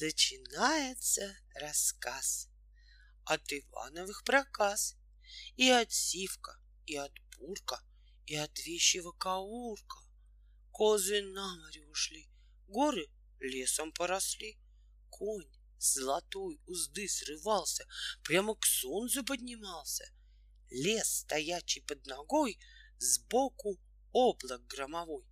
Начинается рассказ от Ивановых проказ и от Сивка, и от Бурка, и от вещего Каурка. Козы на море ушли, горы лесом поросли, конь золотой узды срывался, прямо к солнцу поднимался. Лес, стоячий под ногой, сбоку облак громовой.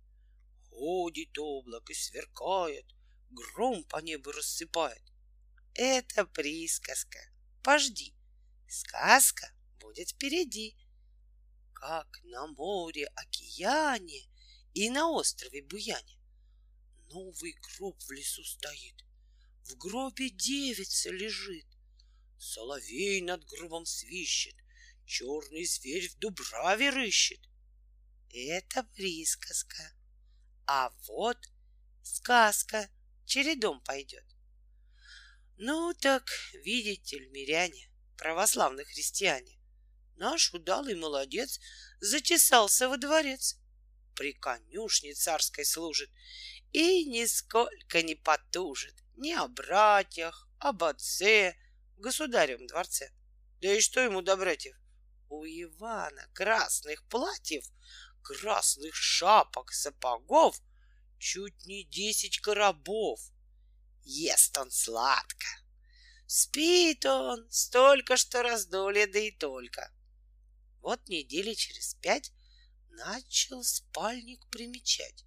Ходит облак и сверкает, гром по небу рассыпает. Это присказка. Пожди, сказка будет впереди. Как на море, океане и на острове Буяне новый гроб в лесу стоит. В гробе девица лежит. Соловей над гробом свищет, черный зверь в дубраве рыщет. Это присказка. А вот сказка чередом пойдет. Ну так, видите ли, миряне, православные христиане, наш удалый молодец затесался во дворец. При конюшне царской служит и нисколько не потужит ни о братьях, об отце, в государевом дворце. Да и что ему до братьев? У Ивана красных платьев, красных шапок, сапогов чуть не десять коробов. Ест он сладко. Спит он столько, что раздолье, да и только. Вот недели через пять начал спальник примечать.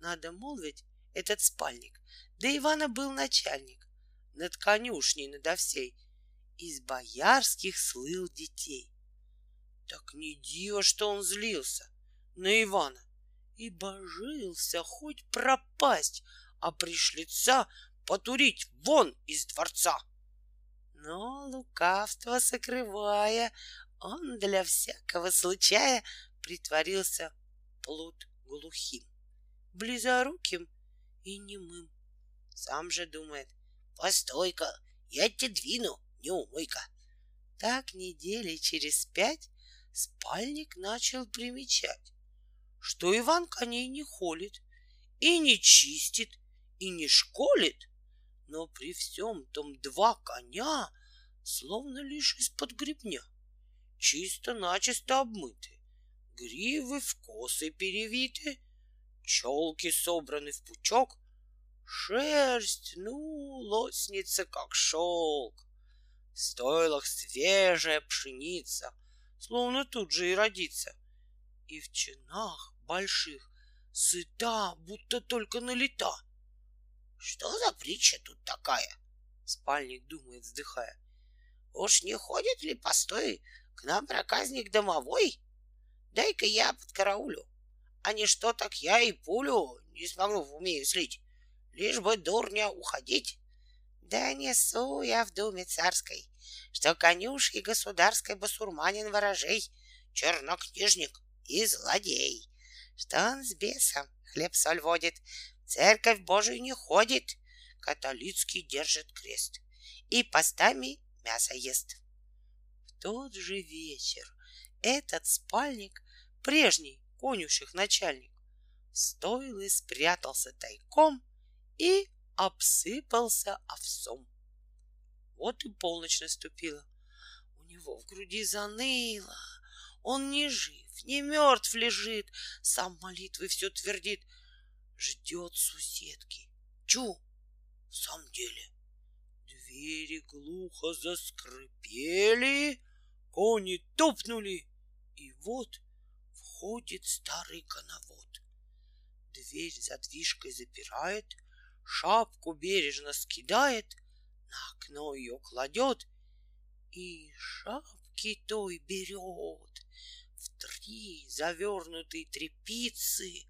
Надо молвить, этот спальник, да Ивана был начальник, над конюшней надо всей, из боярских слыл детей. Так не диво, что он злился на Ивана, и божился хоть пропасть, а пришлица потурить вон из дворца. Но лукавство сокрывая, он для всякого случая притворился плут глухим, близоруким и немым. Сам же думает, постой-ка, я тебя двину, не умой-ка. Так недели через пять спальник начал примечать, что Иван коней не холит и не чистит и не школит, но при всем том два коня словно лишь из-под гребня, чисто-начисто обмыты, гривы в косы перевиты, челки собраны в пучок, шерсть, ну, лоснится, как шелк. В стойлах свежая пшеница, словно тут же и родится. И в чинах больших сыта, будто только налета. Что за притча тут такая? Спальник думает, вздыхая. Уж не ходит ли постой к нам проказник домовой? Дай-ка я под караулю, а не что так я и пулю не смогу в уме слить, лишь бы дурня уходить. Да несу я в думе царской, что конюш и государской басурманин ворожей, чернокнижник и злодей, что он с бесом хлеб-соль водит, церковь Божию не ходит, католицкий держит крест и постами мясо ест. В тот же вечер этот спальник, прежний конюших начальник, стоил и спрятался тайком и обсыпался овсом. Вот и полночь наступила. У него в груди заныло. Он не жив, не мертв лежит, сам молитвы все твердит. Ждет суседки. Чу, в самом деле. Двери глухо заскрипели, кони топнули, и вот входит старый коновод. Дверь задвижкой запирает, шапку бережно скидает, на окно ее кладет и шапки той берет в три завернутые трепицы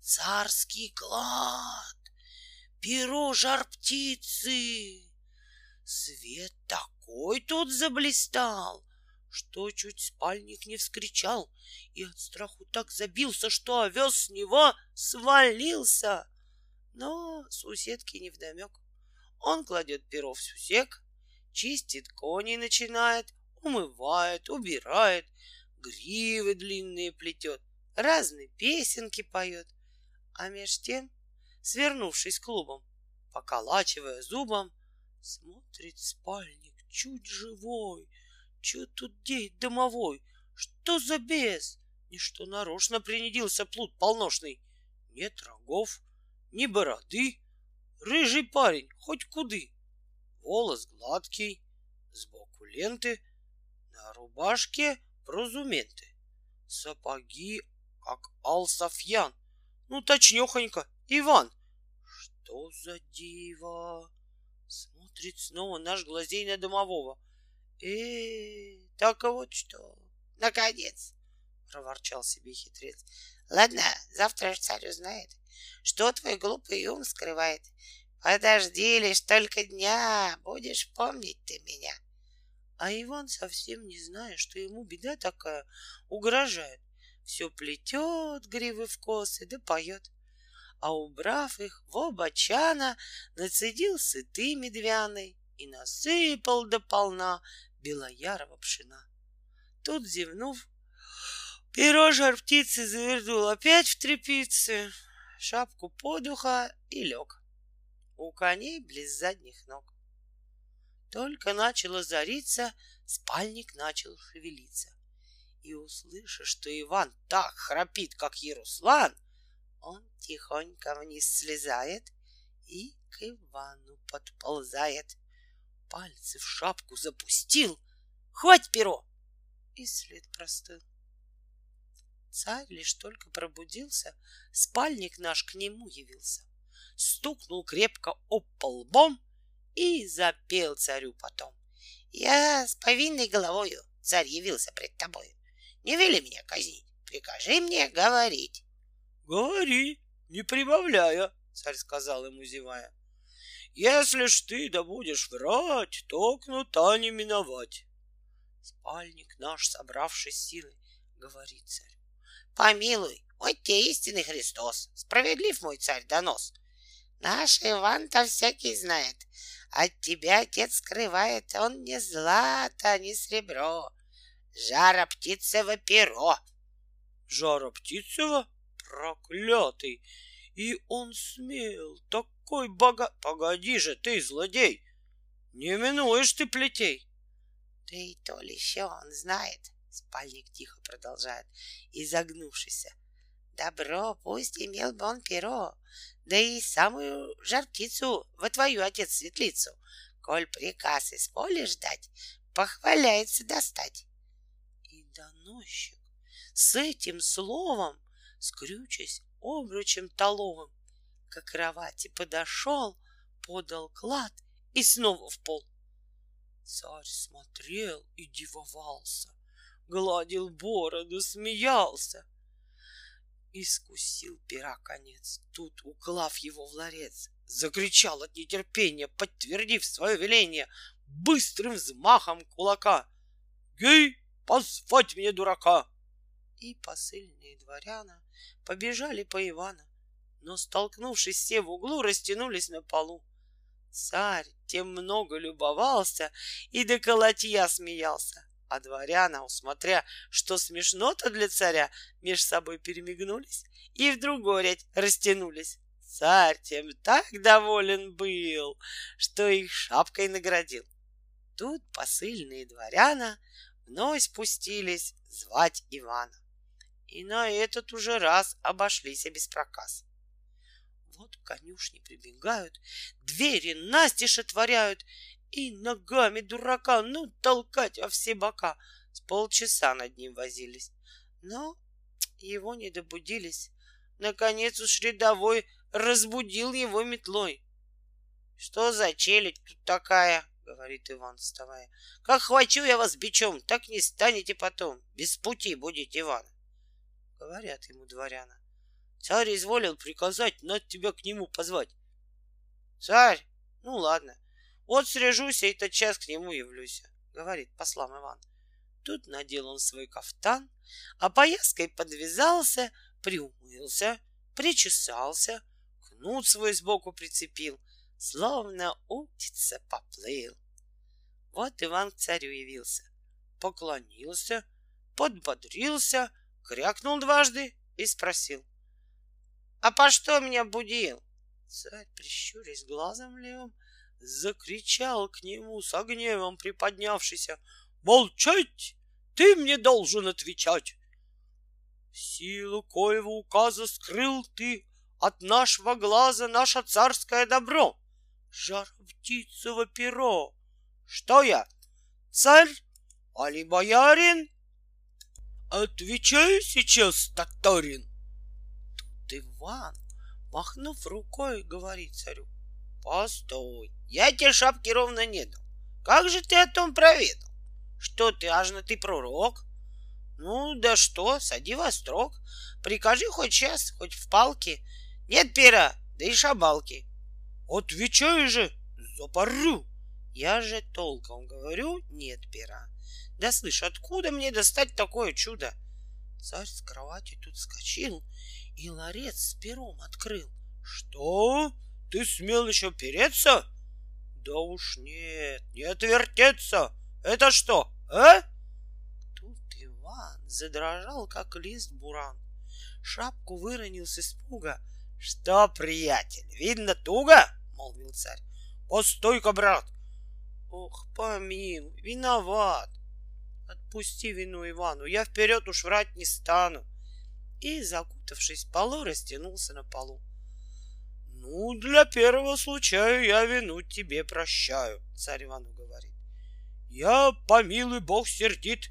царский клад, перо жар птицы. Свет такой тут заблистал, что чуть спальник не вскричал и от страху так забился, что овес с него свалился. Но суседке невдомек. Он кладет перо в сусек, чистит коней начинает, умывает, убирает, гривы длинные плетет, разные песенки поет. А меж тем, свернувшись клубом, поколачивая зубом, смотрит спальник чуть живой. Че тут деет домовой? Что за бес? Ничто нарочно принудился плут полношный. Нет рогов, ни бороды, рыжий парень, хоть куды. Волос гладкий, сбоку ленты, на рубашке прозументы. Сапоги, как Алсафьян, ну точнёхонько, Иван. Что за диво? Смотрит снова наш глазей на домового. Э, так вот что. Наконец, проворчал себе хитрец. Ладно, завтра ж царь узнает, что твой глупый ум скрывает. Подожди лишь только дня, будешь помнить ты меня. А Иван, совсем не зная, что ему беда такая угрожает, все плетет гривы в косы да поет. А убрав их в оба чана, нацедил сыты медвяной и насыпал до полна белоярого пшена. Тут, зевнув, перо жар птицы завернул опять в трепицы, шапку подуха и лег. У коней близ задних ног. Только начало зариться, спальник начал шевелиться. И, услыша, что Иван так храпит, как Яруслан, он тихонько вниз слезает и к Ивану подползает. Пальцы в шапку запустил. Хвать перо! И след простыл. Царь лишь только пробудился, спальник наш к нему явился. Стукнул крепко об пол лбом и запел царю потом. Я с повинной головою, царь явился пред тобою. Не вели меня казнить, прикажи мне говорить. Говори, не прибавляя, царь сказал ему, зевая. Если ж ты да будешь врать, то кнута не миновать. Спальник наш, собравший силы, говорит царь. Помилуй, вот те истинный Христос, справедлив мой царь донос. Наш Иван-то всякий знает, от тебя отец скрывает, он не злато, не сребро, жара птицево перо. Жара птицево? Проклятый! И он смел, такой бога... Погоди же ты, злодей! Не минуешь ты плетей! Да и то ли еще он знает, спальник тихо продолжает, изогнувшийся. Добро, пусть имел бы он перо, да и самую жарптицу во твою отец светлицу, коль приказ из поля ждать, похваляется достать. И доносчик с этим словом, скрючась обручем толовым, к кровати подошел, подал клад и снова в пол. Царь смотрел и дивовался, гладил бороду, смеялся — Искусил пера конец, тут уклав его в ларец, Закричал от нетерпения, подтвердив свое веление Быстрым взмахом кулака. «Гей, позвать мне дурака!» И посыльные дворяна побежали по Ивана, но, столкнувшись все в углу, растянулись на полу. Царь тем много любовался и до колотья смеялся. А дворяна, усмотря, что смешно-то для царя, меж собой перемигнулись и в другой растянулись. Царь тем так доволен был, что их шапкой наградил. Тут посыльные дворяна вновь спустились звать Ивана. И на этот уже раз обошлись без проказ. Вот конюшни прибегают, двери настежь отворяют, и ногами дурака, ну, толкать во все бока. С полчаса над ним возились. Но его не добудились. Наконец уж рядовой разбудил его метлой. «Что за челядь тут такая?» — говорит Иван, вставая. «Как хвачу я вас бичом, так не станете потом. Без пути будете, Иван!» Говорят ему дворяна. Царь изволил приказать, надо тебя к нему позвать. Царь? Ну ладно, вот срежуся и тотчас к нему явлюсь, говорит послам Иван. Тут надел он свой кафтан, а пояской подвязался, приумылся, причесался, кнут свой сбоку прицепил, словно утица поплыл. Вот Иван к царю явился, поклонился, подбодрился, крякнул дважды и спросил. — А по что меня будил? Царь, прищурясь глазом левым, закричал к нему с гневом приподнявшийся. «Молчать! Ты мне должен отвечать! Силу коего указа скрыл ты от нашего глаза наше царское добро, жар птицево перо. Что я, царь, али боярин? Отвечай сейчас, Таторин. Тут Иван, махнув рукой, говорит царю. Постой, я тебе шапки ровно не дал. Как же ты о том проведал? Что ты, аж на ты пророк? Ну, да что, сади во строк. Прикажи хоть сейчас, хоть в палке. Нет пера, да и шабалки. Отвечай же, запорю. Я же толком говорю, нет пера. Да слышь, откуда мне достать такое чудо? Царь с кровати тут скочил и ларец с пером открыл. Что? Ты смел еще переться? Да уж нет, не отвертеться. Это что, а? Тут Иван задрожал, как лист буран. Шапку выронил с испуга. Что, приятель, видно туго? Молвил царь. Постой-ка, брат. Ох, помилуй, виноват. Отпусти вину Ивану, я вперед уж врать не стану. И, закутавшись в полу, растянулся на полу. Ну, для первого случая я вину тебе прощаю, царь Ивану говорит. Я, помилуй, Бог сердит.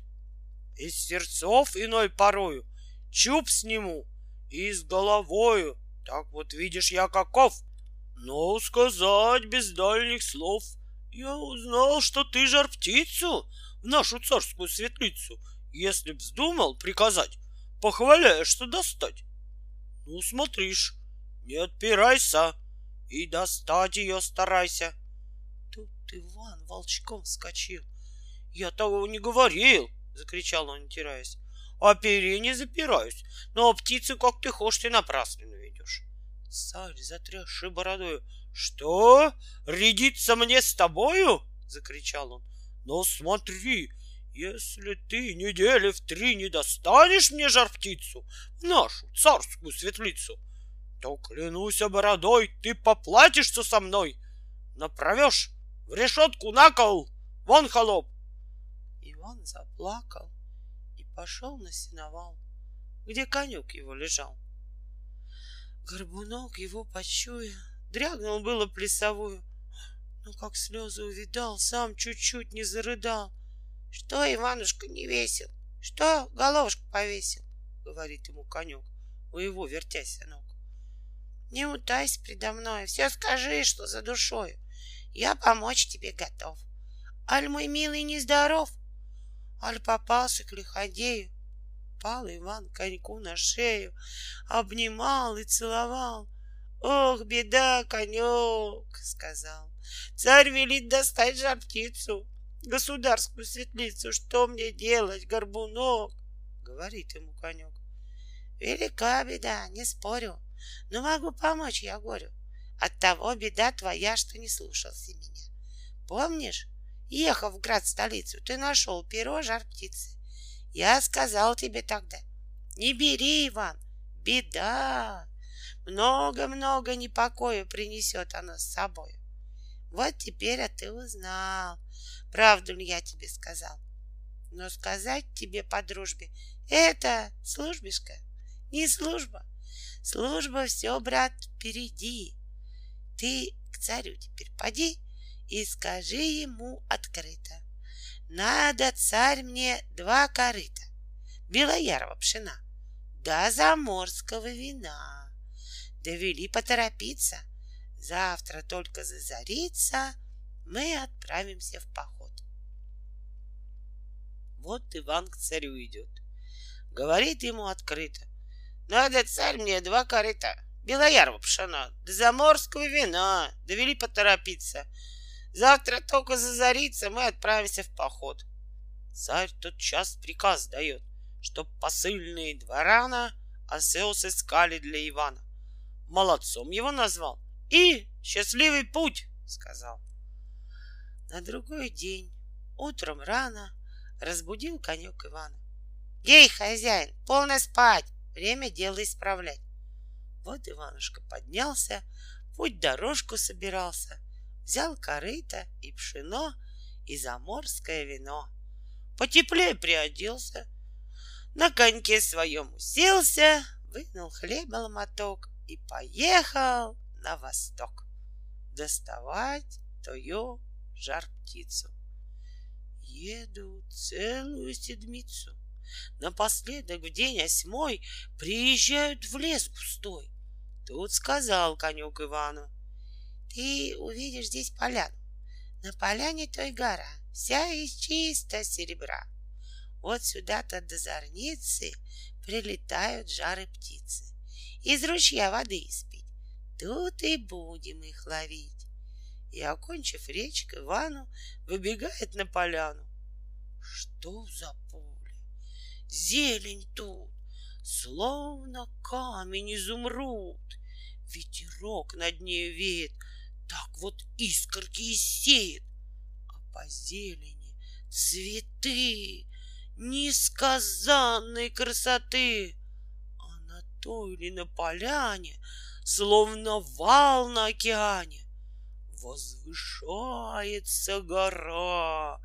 Из сердцов иной порою чуб сниму и с головою. Так вот видишь я каков. Но сказать без дальних слов я узнал, что ты жар птицу в нашу царскую светлицу, если б вздумал приказать, похваляя, что достать. Ну, смотришь, не отпирайся и достать ее старайся. Тут Иван волчком вскочил. Я того не говорил, закричал он, теряясь. О пере не запираюсь, но птицу, как ты хочешь, ты напрасно наведешь. Царь, затрясший бородою, что? Рядиться мне с тобою? закричал он. Но смотри, если ты недели в три не достанешь мне жар птицу, нашу царскую светлицу, то, клянусь бородой, ты поплатишься со мной. Направешь в решетку на кол, вон холоп. Иван заплакал и пошел на сеновал, где конек его лежал. Горбунок его почуя, дрягнул было плясовую, но как слезы увидал, сам чуть-чуть не зарыдал. Что, Иванушка, не весел? Что, головушку повесил? Говорит ему конек, у его вертясь ног. Не утайся предо мной, все скажи, что за душою. Я помочь тебе готов. Аль мой милый нездоров, аль попался к лиходею. Пал Иван коньку на шею, обнимал и целовал. Ох, беда, конек, сказал. Царь велит достать жар птицу, государскую светлицу. Что мне делать, горбунок? Говорит ему конек. Велика беда, не спорю, но могу помочь я горю. От того беда твоя, что не слушался меня. Помнишь, ехав в град столицу, ты нашел перо жар птицы. Я сказал тебе тогда, не бери, Иван, беда. Много-много непокоя принесет она с собой. Вот теперь а ты узнал, правду ли я тебе сказал. Но сказать тебе по дружбе — это службишка, не служба. Служба все, брат, впереди. Ты к царю теперь поди и скажи ему открыто. Надо, царь, мне два корыта, белоярого пшена, да заморского вина. Довели поторопиться, завтра только зазарится, мы отправимся в поход. Вот Иван к царю идет. Говорит ему открыто. Надо, царь, мне два корыта, белоярого пшена, да заморского вина, довели поторопиться. Завтра только зазарится, мы отправимся в поход. Царь тот час приказ дает, чтоб посыльные дворана осел сыскали для Ивана. Молодцом его назвал и счастливый путь, сказал. На другой день, утром рано, разбудил конек Ивана. Ей, хозяин, полно спать, Время дело исправлять. Вот Иванушка поднялся, путь дорожку собирался, взял корыто и пшено, и заморское вино. Потеплее приоделся, на коньке своем уселся, вынул хлеба ломоток и поехал на восток доставать тою жар птицу. Еду целую седмицу. Напоследок в день осьмой приезжают в лес густой. Тут сказал конек Ивану, ты увидишь здесь поляну. На поляне той гора, вся из чисто серебра. Вот сюда-то до зорницы прилетают жары птицы. Из ручья воды испить. Тут и будем их ловить. И, окончив речь, к Ивану выбегает на поляну. Что за поле? Зелень тут, словно камень изумруд. Ветерок над ней веет, так вот искорки и сеет. А по зелени цветы несказанной красоты. А на той или на поляне, словно вал на океане, Возвышается гора,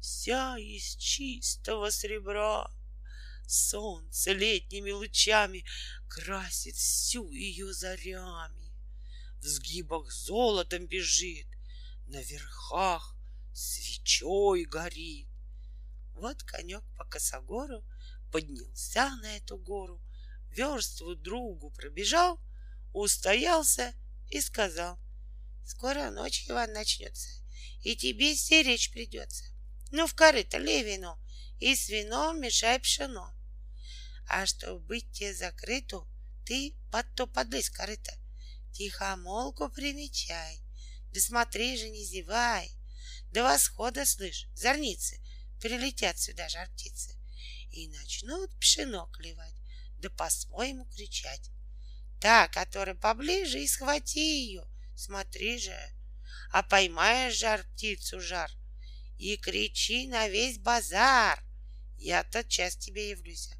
вся из чистого сребра. Солнце летними лучами красит всю ее зарями. В сгибах золотом бежит, на верхах свечой горит. Вот конек по косогору поднялся на эту гору, верству другу пробежал, устоялся и сказал, Скоро ночь, Иван, начнется, и тебе стеречь придется. Ну, в корыто лей вино, и с вином мешай пшено. А чтоб тебе закрыту, ты под то подлезь корыто. Тихомолку примечай, да смотри же, не зевай. До восхода, слышь, зорницы, прилетят сюда жар птицы и начнут пшено клевать, да по-своему кричать. Та, которая поближе, и схвати ее — Смотри же, а поймаешь жар птицу жар и кричи на весь базар. Я тотчас тебе явлюсь.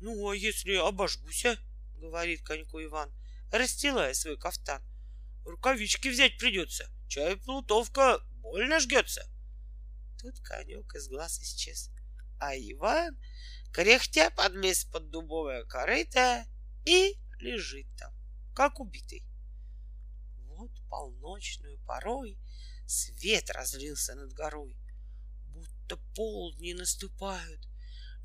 Ну, а если обожгуся, говорит коньку Иван, расстилая свой кафтан. Рукавички взять придется, чай плутовка. Больно жгется. Тут конек из глаз исчез, а Иван, кряхтя, подлез под дубовое корыто и лежит там, как убитый. Вот полночную порой Свет разлился над горой, Будто полдни наступают,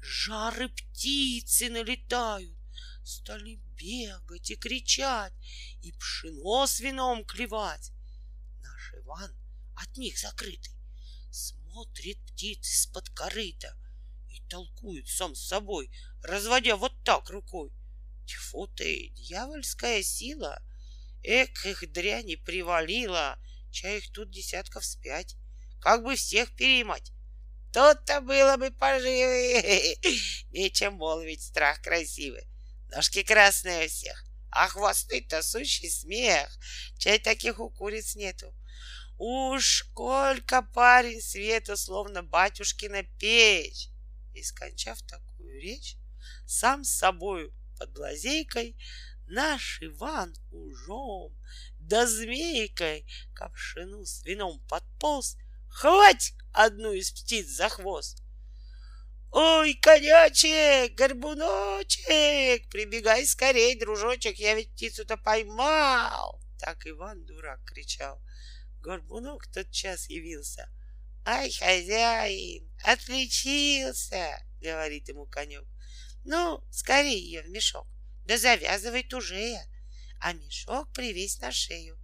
Жары птицы налетают, Стали бегать и кричать, И пшено с вином клевать. Наш Иван от них закрытый Смотрит птиц из-под корыта И толкует сам с собой, Разводя вот так рукой. Тьфу ты, дьявольская сила — Эх, их дряни привалило, чай их тут десятков спять. Как бы всех переймать? То-то было бы поживее. Нечем молвить, страх красивый. Ножки красные у всех, а хвосты-то сущий смех. Чай таких у куриц нету. Уж сколько парень свету, словно батюшкина печь. И, скончав такую речь, сам с собою под лазейкой Наш Иван ужом, да змейкой ковшину с вином подполз, Хвать одну из птиц за хвост. Ой, конячек, горбуночек, прибегай скорей, дружочек, я ведь птицу-то поймал. Так Иван дурак кричал. Горбунок тот час явился. Ай, хозяин, отличился, говорит ему конек. Ну, скорее ее в мешок. Да завязывай тужее, а мешок привесь на шею.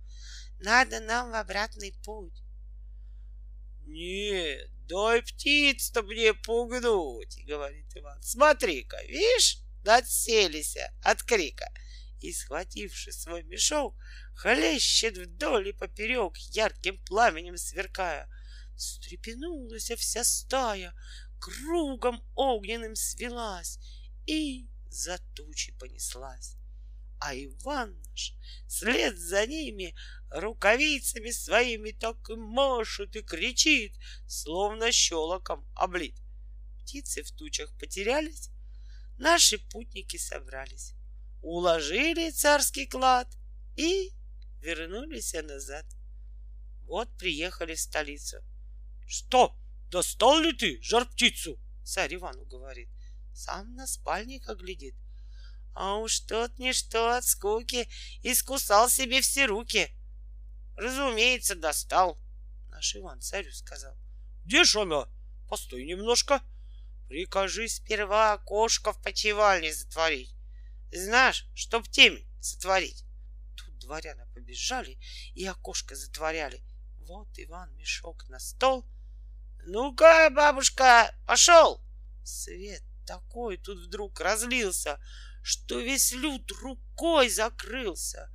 Надо нам в обратный путь. Нет, дай птиц-то мне пугнуть, говорит Иван. Смотри-ка, видишь, надселися от крика. И, схвативши свой мешок, хлещет вдоль и поперек, ярким пламенем сверкая. Встрепенулась вся стая, кругом огненным свелась, и за тучи понеслась. А Иван наш вслед за ними рукавицами своими так и машет и кричит, словно щелоком облит. Птицы в тучах потерялись, наши путники собрались, уложили царский клад и вернулись назад. Вот приехали в столицу. Что, достал ли ты жар-птицу? Царь Ивану говорит. Сам на спальника глядит. А уж тот ничто от скуки искусал себе все руки. Разумеется, достал. Наш Иван царю сказал. Где ж она? Постой немножко. Прикажи сперва окошко в почевальне затворить. Знаешь, чтоб темень сотворить. Тут дворяна побежали и окошко затворяли. Вот Иван мешок на стол. Ну-ка, бабушка, пошел! Свет такой тут вдруг разлился, что весь люд рукой закрылся.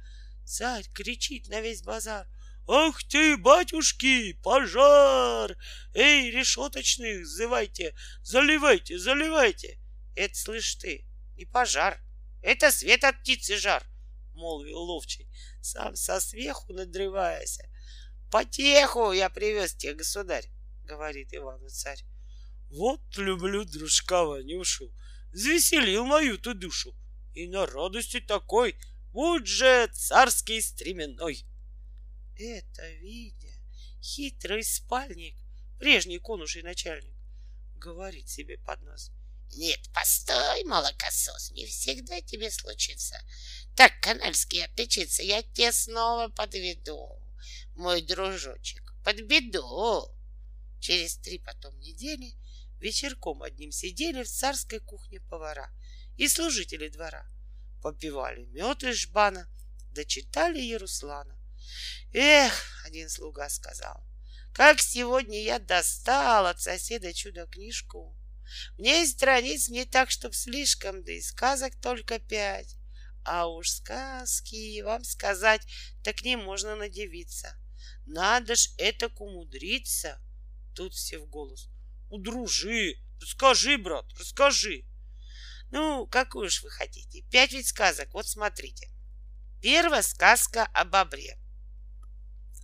Царь кричит на весь базар. Ах ты, батюшки, пожар! Эй, решеточных, зывайте, заливайте, заливайте. Это, слышь ты, не пожар, это свет от птицы жар, молвил ловчий, сам со смеху надрываясь. Потеху я привез тебе, государь, говорит Ивану царь. Вот люблю дружка Ванюшу, Звеселил мою-то душу. И на радости такой, будь же царский стременной. Это видя, хитрый спальник, прежний конуший начальник, говорит себе под нос. Нет, постой, молокосос, не всегда тебе случится. Так канальский отличиться, я тебе снова подведу, мой дружочек, подбеду. Через три потом недели вечерком одним сидели в царской кухне повара и служители двора. Попивали мед из жбана, дочитали Яруслана. Эх, один слуга сказал, как сегодня я достал от соседа чудо-книжку. В ней страниц не так, чтоб слишком, да и сказок только пять. А уж сказки, вам сказать, так не можно надевиться. Надо ж это умудриться. Тут все в голос. Удружи, расскажи, брат, расскажи. Ну, какую уж вы хотите. Пять ведь сказок, вот смотрите. Первая сказка о бобре,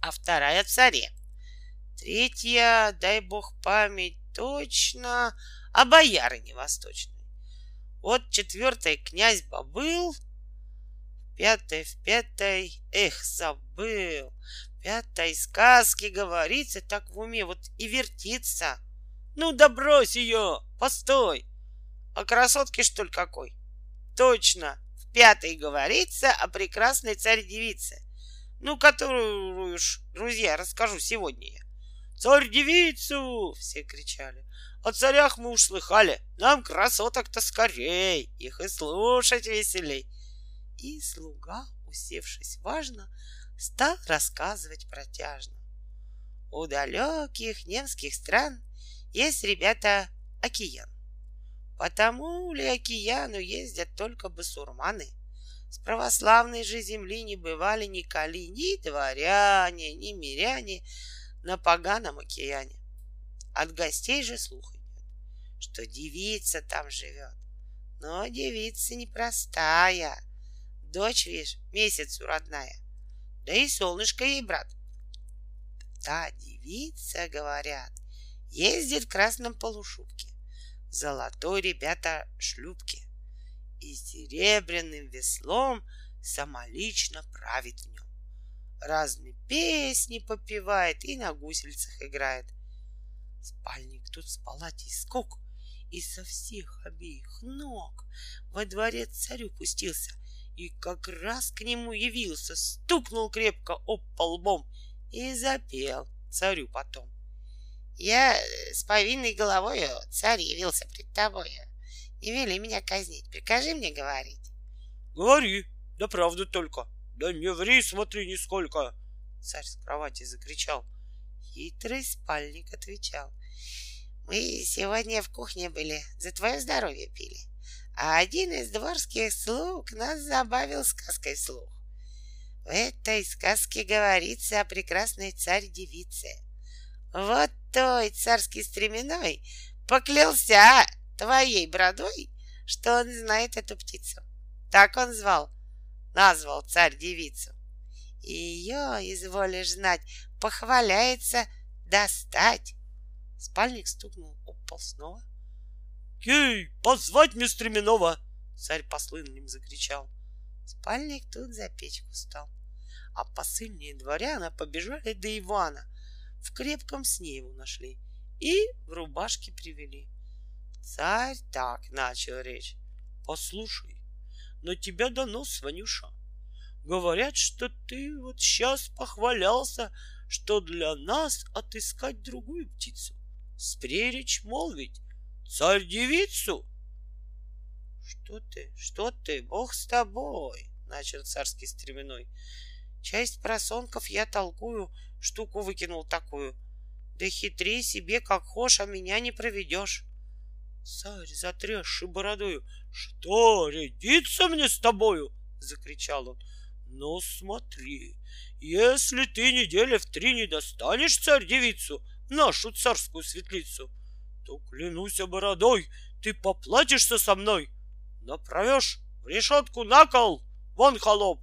а вторая о царе. Третья, дай бог память, точно, о боярине восточной. Вот четвертая князь Бобыл, пятая в пятой, эх, забыл, пятой сказки говорится так в уме, вот и вертится — ну да брось ее! Постой! О красотке, что ли, какой? Точно! В пятой говорится о прекрасной царь-девице. Ну, которую уж, друзья, расскажу сегодня я. «Царь-девицу!» — все кричали. О царях мы уж слыхали. Нам красоток-то скорей, их и слушать веселей. И слуга, усевшись важно, стал рассказывать протяжно. У далеких немских стран есть, ребята, океан. Потому ли океану ездят только басурманы? С православной же земли не бывали ни коли, ни дворяне, ни миряне на поганом океане. От гостей же слух идет, что девица там живет. Но девица непростая. Дочь, видишь, месяцу родная. Да и солнышко ей, брат. Та девица, говорят, ездит в красном полушубке, золотой, ребята, шлюпке и серебряным веслом самолично правит в нем. Разные песни попивает и на гусельцах играет. Спальник тут с палати скок, и со всех обеих ног во дворец царю пустился, и как раз к нему явился, стукнул крепко об пол лбом и запел царю потом. Я э, с повинной головою царь явился пред тобою. Не вели меня казнить, прикажи мне говорить. Говори, да правду только. Да не ври, смотри нисколько. Царь с кровати закричал. Хитрый спальник отвечал. Мы сегодня в кухне были, за твое здоровье пили. А один из дворских слуг нас забавил сказкой слух. В этой сказке говорится о прекрасной царь-девице — вот той царский стременной поклялся твоей бродой, что он знает эту птицу. Так он звал, назвал царь девицу. И ее, изволишь знать, похваляется достать. Спальник стукнул пол снова. «Кей, позвать мне Стременова!» Царь послынным закричал. Спальник тут за печку стал. А посыльные дворяна побежали до Ивана. В крепком сне его нашли и в рубашке привели. Царь так начал речь. Послушай, на тебя донос, Ванюша. Говорят, что ты вот сейчас похвалялся, что для нас отыскать другую птицу. Спреречь молвить, царь-девицу. Что ты, что ты, бог с тобой, начал царский стременной. Часть просонков я толкую, штуку выкинул такую. Да хитри себе, как хошь, а меня не проведешь. Царь, затрясший бородою, что, рядиться мне с тобою? Закричал он. Ну смотри, если ты недели в три не достанешь царь-девицу, нашу царскую светлицу, то, клянусь бородой, ты поплатишься со мной. Направешь в решетку на кол, вон холоп.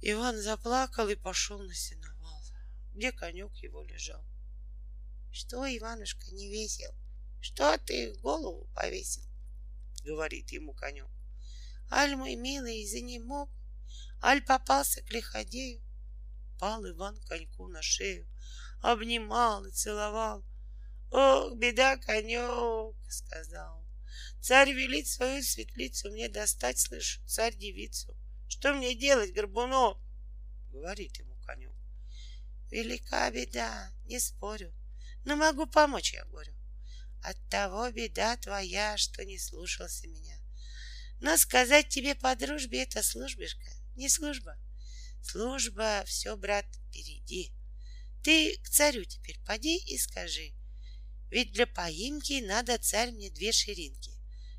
Иван заплакал и пошел на сеновал, где конек его лежал. Что, Иванушка, не весел? Что ты голову повесил? Говорит ему конек. Аль мой милый занемог, аль попался к лиходею. Пал Иван коньку на шею, обнимал и целовал. Ох, беда, конек, сказал. Царь велит свою светлицу мне достать, слышь, царь-девицу. Что мне делать, горбунок? Говорит ему. Велика беда, не спорю, но могу помочь, я говорю. От того беда твоя, что не слушался меня. Но сказать тебе по дружбе это службишка, не служба. Служба, все, брат, впереди. Ты к царю теперь поди и скажи. Ведь для поимки надо царь мне две ширинки.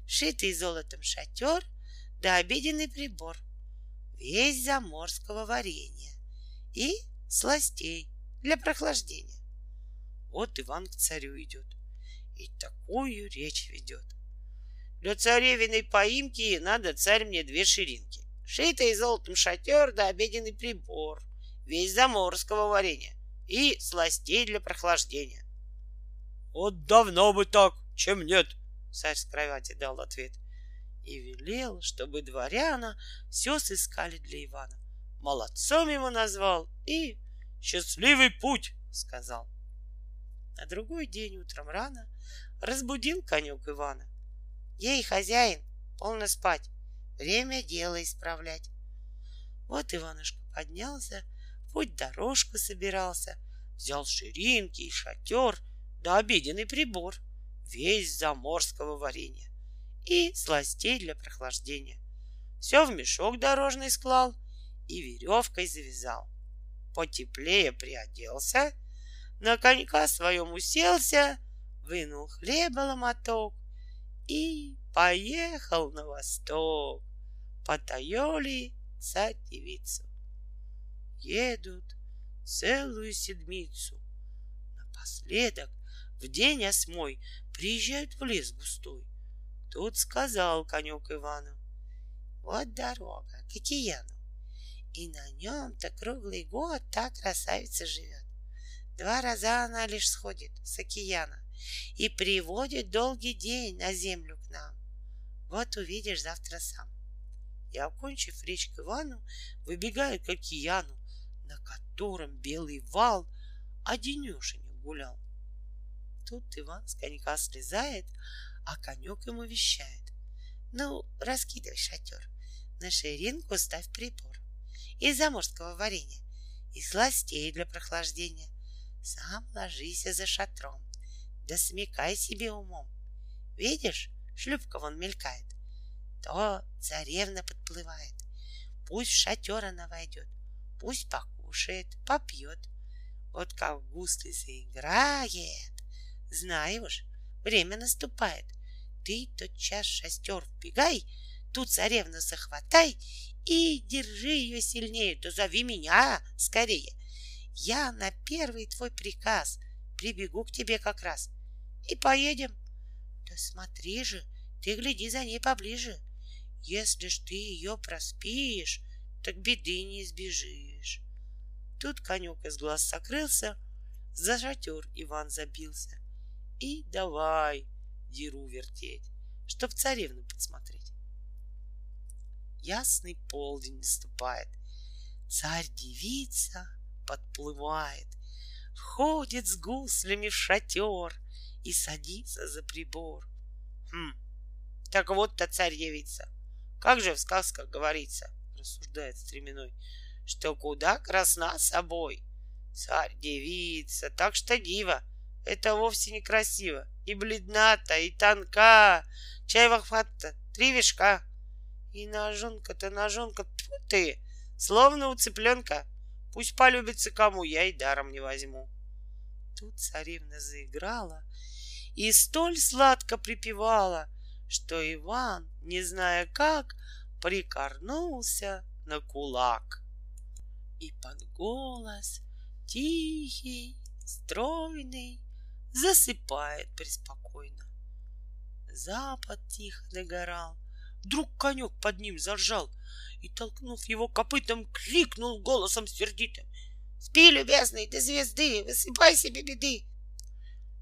Шитый золотом шатер да обеденный прибор — весь заморского варенья и сластей для прохлаждения. Вот Иван к царю идет и такую речь ведет. Для царевиной поимки надо царь мне две ширинки, шитый золотом шатер да обеденный прибор, весь заморского варенья и сластей для прохлаждения. Вот давно бы так, чем нет, царь с кровати дал ответ — и велел, чтобы дворяна все сыскали для Ивана. Молодцом его назвал и «Счастливый путь!» сказал. На другой день утром рано разбудил конек Ивана. Ей, хозяин, полно спать, время дело исправлять. Вот Иванушка поднялся, путь дорожку собирался, взял ширинки и шатер, да обеденный прибор, весь заморского варенья и сластей для прохлаждения. Все в мешок дорожный склал и веревкой завязал. Потеплее приоделся, на конька своем уселся, вынул хлеба ломоток и поехал на восток. Потаёли царь-девицу. Едут целую седмицу. Напоследок в день осьмой приезжают в лес густой. Тут сказал конек Ивану, вот дорога к океану, и на нем-то круглый год та красавица живет. Два раза она лишь сходит с океана и приводит долгий день на землю к нам. Вот увидишь завтра сам. И, окончив речь к Ивану, выбегает к океану, на котором белый вал одинешенек гулял. Тут Иван с конька слезает, а конек ему вещает. Ну, раскидывай шатер, на ширинку ставь прибор из заморского варенья и сластей для прохлаждения. Сам ложись за шатром, да смекай себе умом. Видишь, шлюпка вон мелькает, то царевна подплывает. Пусть в шатер она войдет, пусть покушает, попьет. Вот как густо заиграет, знаешь, время наступает ты тотчас шестер вбегай, тут царевну захватай и держи ее сильнее, то зови меня скорее. Я на первый твой приказ прибегу к тебе как раз и поедем. Да смотри же, ты гляди за ней поближе. Если ж ты ее проспишь, так беды не избежишь. Тут конек из глаз сокрылся, за шатер Иван забился. И давай — диру вертеть, чтоб царевну подсмотреть. Ясный полдень наступает. Царь-девица подплывает, входит с гуслями в шатер и садится за прибор. Хм, так вот-то царь-девица. Как же в сказках говорится, рассуждает стременной, что куда красна собой. Царь-девица, так что дива, это вовсе не красиво. И бледната, и тонка, чаева хвата, три вишка. И ножонка-то ножонка, тьфу ты, словно у цыпленка. Пусть полюбится кому, я и даром не возьму. Тут царевна заиграла и столь сладко припевала, что Иван, не зная как, прикорнулся на кулак. И под голос тихий, стройный, засыпает преспокойно. Запад тихо догорал, вдруг конек под ним зажал и, толкнув его копытом, крикнул голосом сердитым. Спи, любезный, до звезды, высыпай себе беды.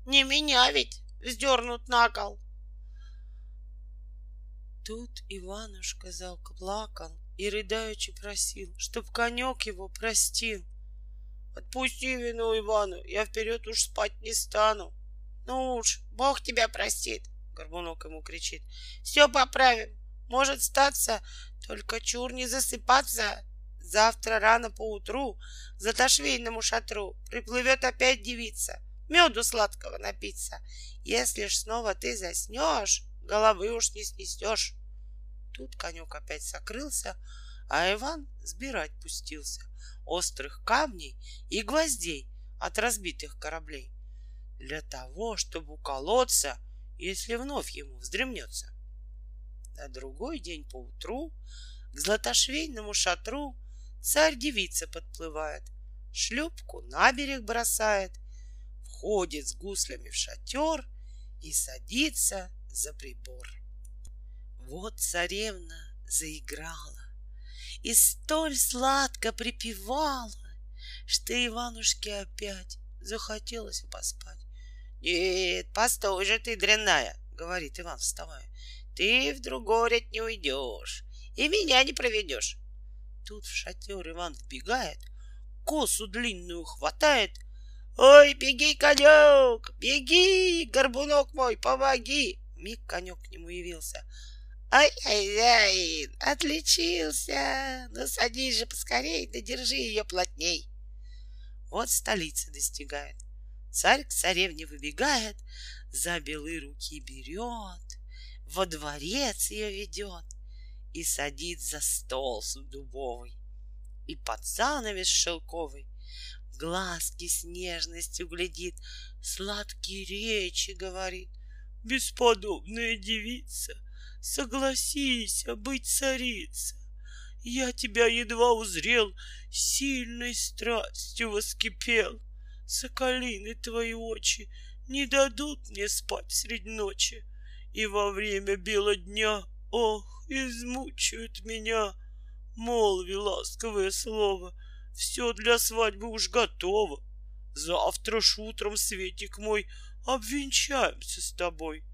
Не меня ведь вздернут на кол. Тут Иванушка залко плакал и рыдаючи просил, чтоб конек его простил. Отпусти вину Ивану, я вперед уж спать не стану. Ну уж, Бог тебя простит, Горбунок ему кричит. Все поправим, может статься, только чур не засыпаться. Завтра рано поутру к затошвейному шатру приплывет опять девица, меду сладкого напиться. Если ж снова ты заснешь, головы уж не снесешь. Тут конек опять сокрылся, а Иван сбирать пустился острых камней и гвоздей от разбитых кораблей для того, чтобы уколоться, если вновь ему вздремнется. На другой день поутру к златошвейному шатру царь-девица подплывает, шлюпку на берег бросает, входит с гуслями в шатер и садится за прибор. Вот царевна заиграла и столь сладко припевала, что Иванушке опять захотелось поспать. «Нет, постой же ты, дрянная!» — говорит Иван, вставая. «Ты в другой не уйдешь и меня не проведешь». Тут в шатер Иван вбегает, косу длинную хватает. «Ой, беги, конек, беги, горбунок мой, помоги!» Миг конек к нему явился. Ай-яй-яй, отличился. Ну, садись же поскорей, да держи ее плотней. Вот столицы достигает. Царь к царевне выбегает, за белые руки берет, во дворец ее ведет и садит за стол дубовый. И под занавес шелковый глазки с нежностью глядит, сладкие речи говорит. Бесподобная девица, согласись быть царица. Я тебя едва узрел, сильной страстью воскипел. Соколины твои очи не дадут мне спать среди ночи, И во время бела дня, ох, измучают меня. Молви ласковое слово, все для свадьбы уж готово. Завтра ж утром, Светик мой, обвенчаемся с тобой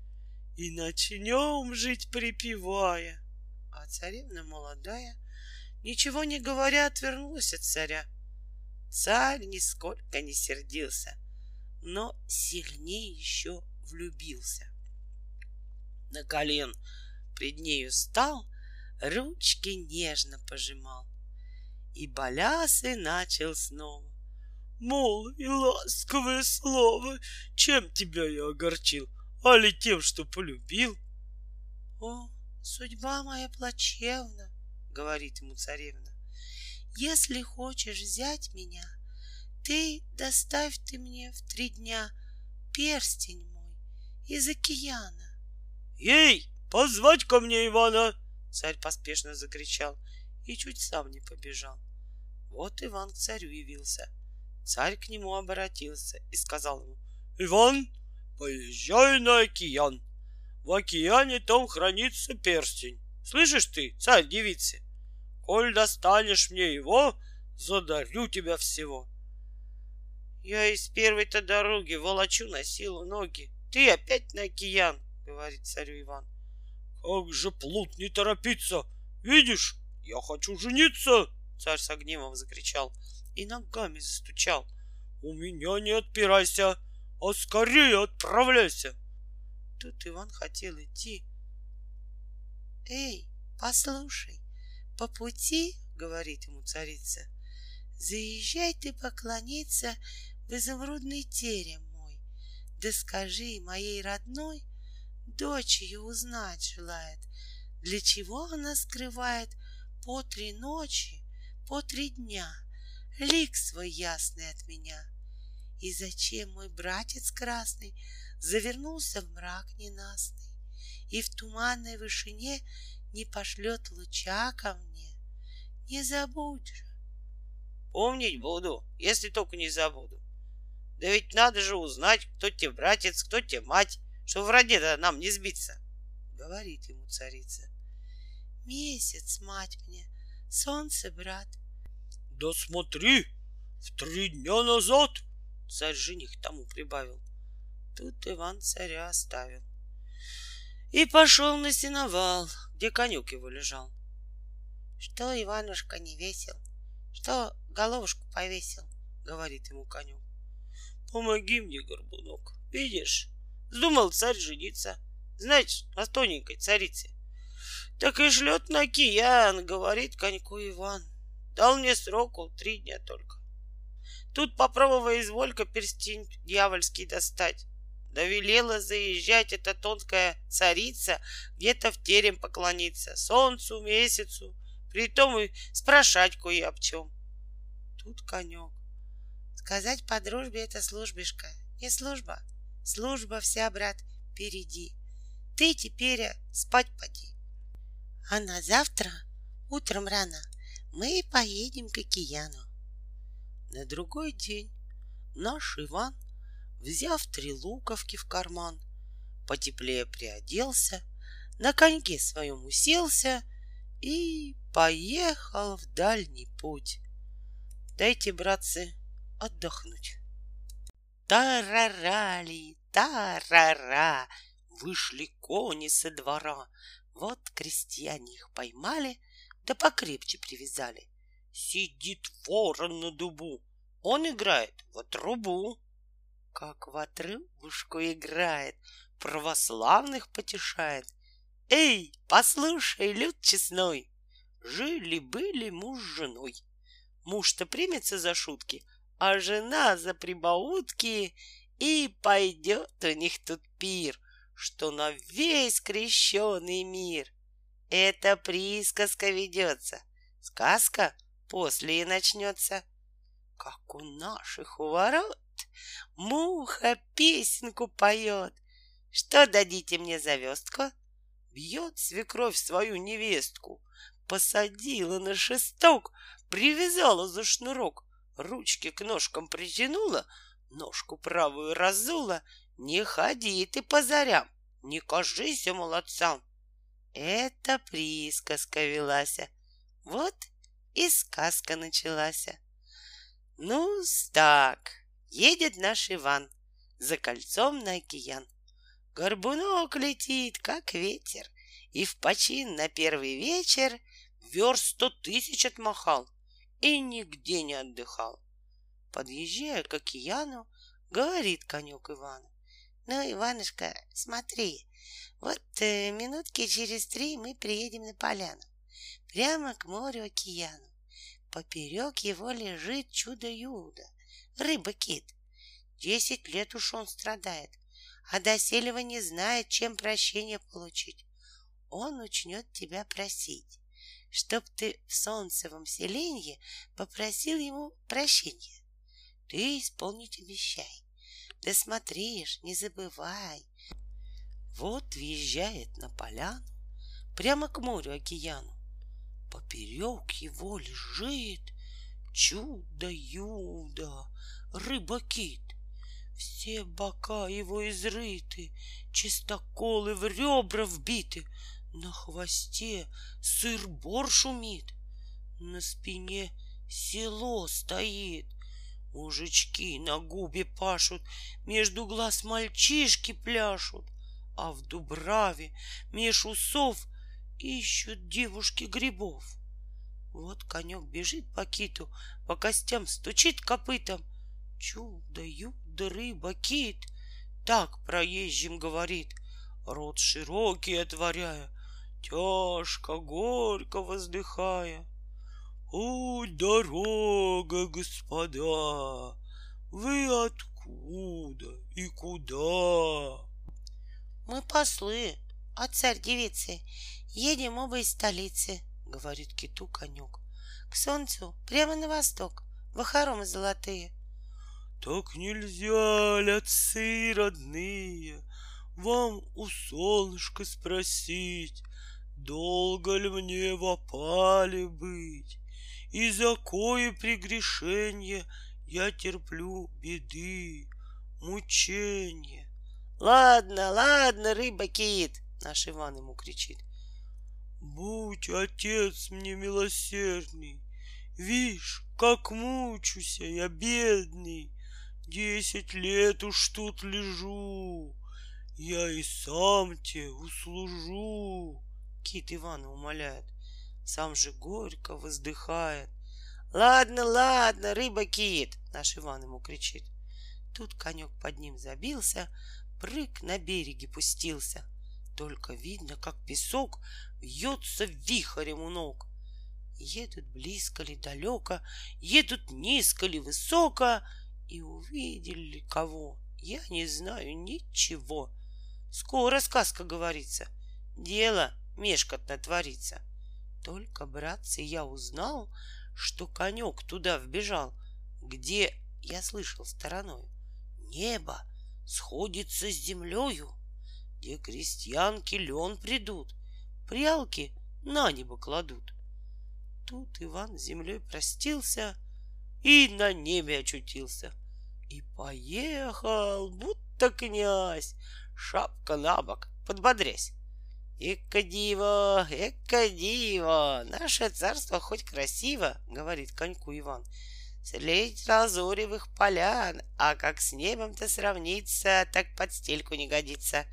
и начнем жить припевая. А царевна молодая, ничего не говоря, отвернулась от царя. Царь нисколько не сердился, но сильнее еще влюбился. На колен пред нею стал, ручки нежно пожимал. И болясы начал снова. Мол, и ласковое слово, чем тебя я огорчил? а ли тем, что полюбил? О, судьба моя плачевна, говорит ему царевна. Если хочешь взять меня, ты доставь ты мне в три дня перстень мой из океана. Ей, позвать ко мне Ивана! Царь поспешно закричал и чуть сам не побежал. Вот Иван к царю явился. Царь к нему обратился и сказал ему, «Иван, Поезжай на океан. В океане там хранится перстень. Слышишь ты, царь девицы? Коль достанешь мне его, задарю тебя всего. Я из первой-то дороги волочу на силу ноги. Ты опять на океан, говорит царю Иван. Как же плут не торопиться? Видишь, я хочу жениться. Царь с гневом закричал и ногами застучал. «У меня не отпирайся, а скорее отправляйся!» Тут Иван хотел идти. «Эй, послушай, по пути, — говорит ему царица, — заезжай ты поклониться в изумрудный терем мой, да скажи моей родной, дочь ее узнать желает, для чего она скрывает по три ночи, по три дня лик свой ясный от меня. И зачем мой братец красный завернулся в мрак ненастный и в туманной вышине не пошлет луча ко мне? Не забудь же. Помнить буду, если только не забуду. Да ведь надо же узнать, кто тебе братец, кто тебе мать, что в роде-то нам не сбиться, — говорит ему царица. Месяц, мать мне, солнце, брат. Да смотри, в три дня назад, — царь жених тому прибавил. Тут Иван царя оставил. И пошел на сеновал, где конюк его лежал. Что, Иванушка, не весел? Что головушку повесил? — говорит ему конюк. Помоги мне, горбунок. Видишь, вздумал царь жениться. Знаешь, на тоненькой царице. Так и шлет на киян, говорит коньку Иван. Дал мне сроку три дня только. Тут попробовай изволька перстень дьявольский достать. Да велела заезжать эта тонкая царица где-то в терем поклониться, солнцу, месяцу, притом и спрашать кое об чем. Тут конек. Сказать по дружбе это службишка, не служба. Служба вся, брат, впереди. Ты теперь спать поди. А на завтра, утром рано, мы поедем к океану. На другой день наш Иван, взяв три луковки в карман, потеплее приоделся, на коньке своем уселся и поехал в дальний путь. Дайте, братцы, отдохнуть. Тарарали, тарара, вышли кони со двора. Вот крестьяне их поймали, да покрепче привязали. Сидит ворон на дубу, он играет в трубу. Как в отрывушку играет, православных потешает. Эй, послушай, люд честной, жили-были муж с женой. Муж-то примется за шутки, а жена за прибаутки, и пойдет у них тут пир, что на весь крещеный мир. Это присказка ведется, сказка после и начнется. Как у наших у ворот муха песенку поет. Что дадите мне за вестку? Бьет свекровь свою невестку, посадила на шесток, привязала за шнурок, ручки к ножкам притянула, ножку правую разула, не ходи ты по зарям, не кажись молодцам. Это присказка велася, вот и сказка началась. ну так, едет наш Иван за кольцом на океан. Горбунок летит, как ветер, и в почин на первый вечер верст сто тысяч отмахал и нигде не отдыхал. Подъезжая к океану, говорит конек Иван. Ну, Иванушка, смотри, вот э, минутки через три мы приедем на поляну, прямо к морю океану. Поперек его лежит чудо-юдо, рыба-кит. Десять лет уж он страдает, а доселева не знает, чем прощение получить. Он начнет тебя просить чтоб ты в солнцевом селенье попросил ему прощения. Ты исполнить обещай. Да смотришь, не забывай. Вот въезжает на поляну, прямо к морю океану. Поперек его лежит чудо-юдо, рыба-кит. Все бока его изрыты, чистоколы в ребра вбиты, на хвосте сыр-бор шумит, на спине село стоит. Мужички на губе пашут, между глаз мальчишки пляшут, а в дубраве меж усов ищут девушки грибов. Вот конек бежит по киту, по костям стучит копытом. Чудо-юдо, рыба, кит, так проезжим говорит, рот широкий отворяя, тяжко, горько воздыхая. Путь дорога, господа, вы откуда и куда? Мы послы от царь-девицы, едем оба из столицы, говорит киту конек. К солнцу прямо на восток, в хоромы золотые. Так нельзя отцы родные, вам у солнышка спросить, долго ли мне в опале быть, и за кое прегрешение я терплю беды, мучения. Ладно, ладно, рыба-кит, наш Иван ему кричит. Будь, отец мне милосердный, Вишь, как мучуся я, бедный, Десять лет уж тут лежу, Я и сам тебе услужу. Кит Ивана умоляет, сам же горько воздыхает. Ладно, ладно, рыба-кит, Наш Иван ему кричит. Тут конек под ним забился, прыг на береге пустился. Только видно, как песок вьется вихрем у ног. Едут близко ли далеко, едут низко ли высоко, и увидели ли кого, я не знаю ничего. Скоро сказка говорится, дело мешкотно творится. Только, братцы, я узнал, что конек туда вбежал, где, я слышал стороной, небо сходится с землею, где крестьянки лен придут, прялки на небо кладут. Тут Иван с землей простился и на небе очутился. И поехал, будто князь, шапка на бок, подбодрясь. Эка диво, эка диво, наше царство хоть красиво, говорит коньку Иван, средь лазуревых полян, а как с небом-то сравниться, так под стельку не годится.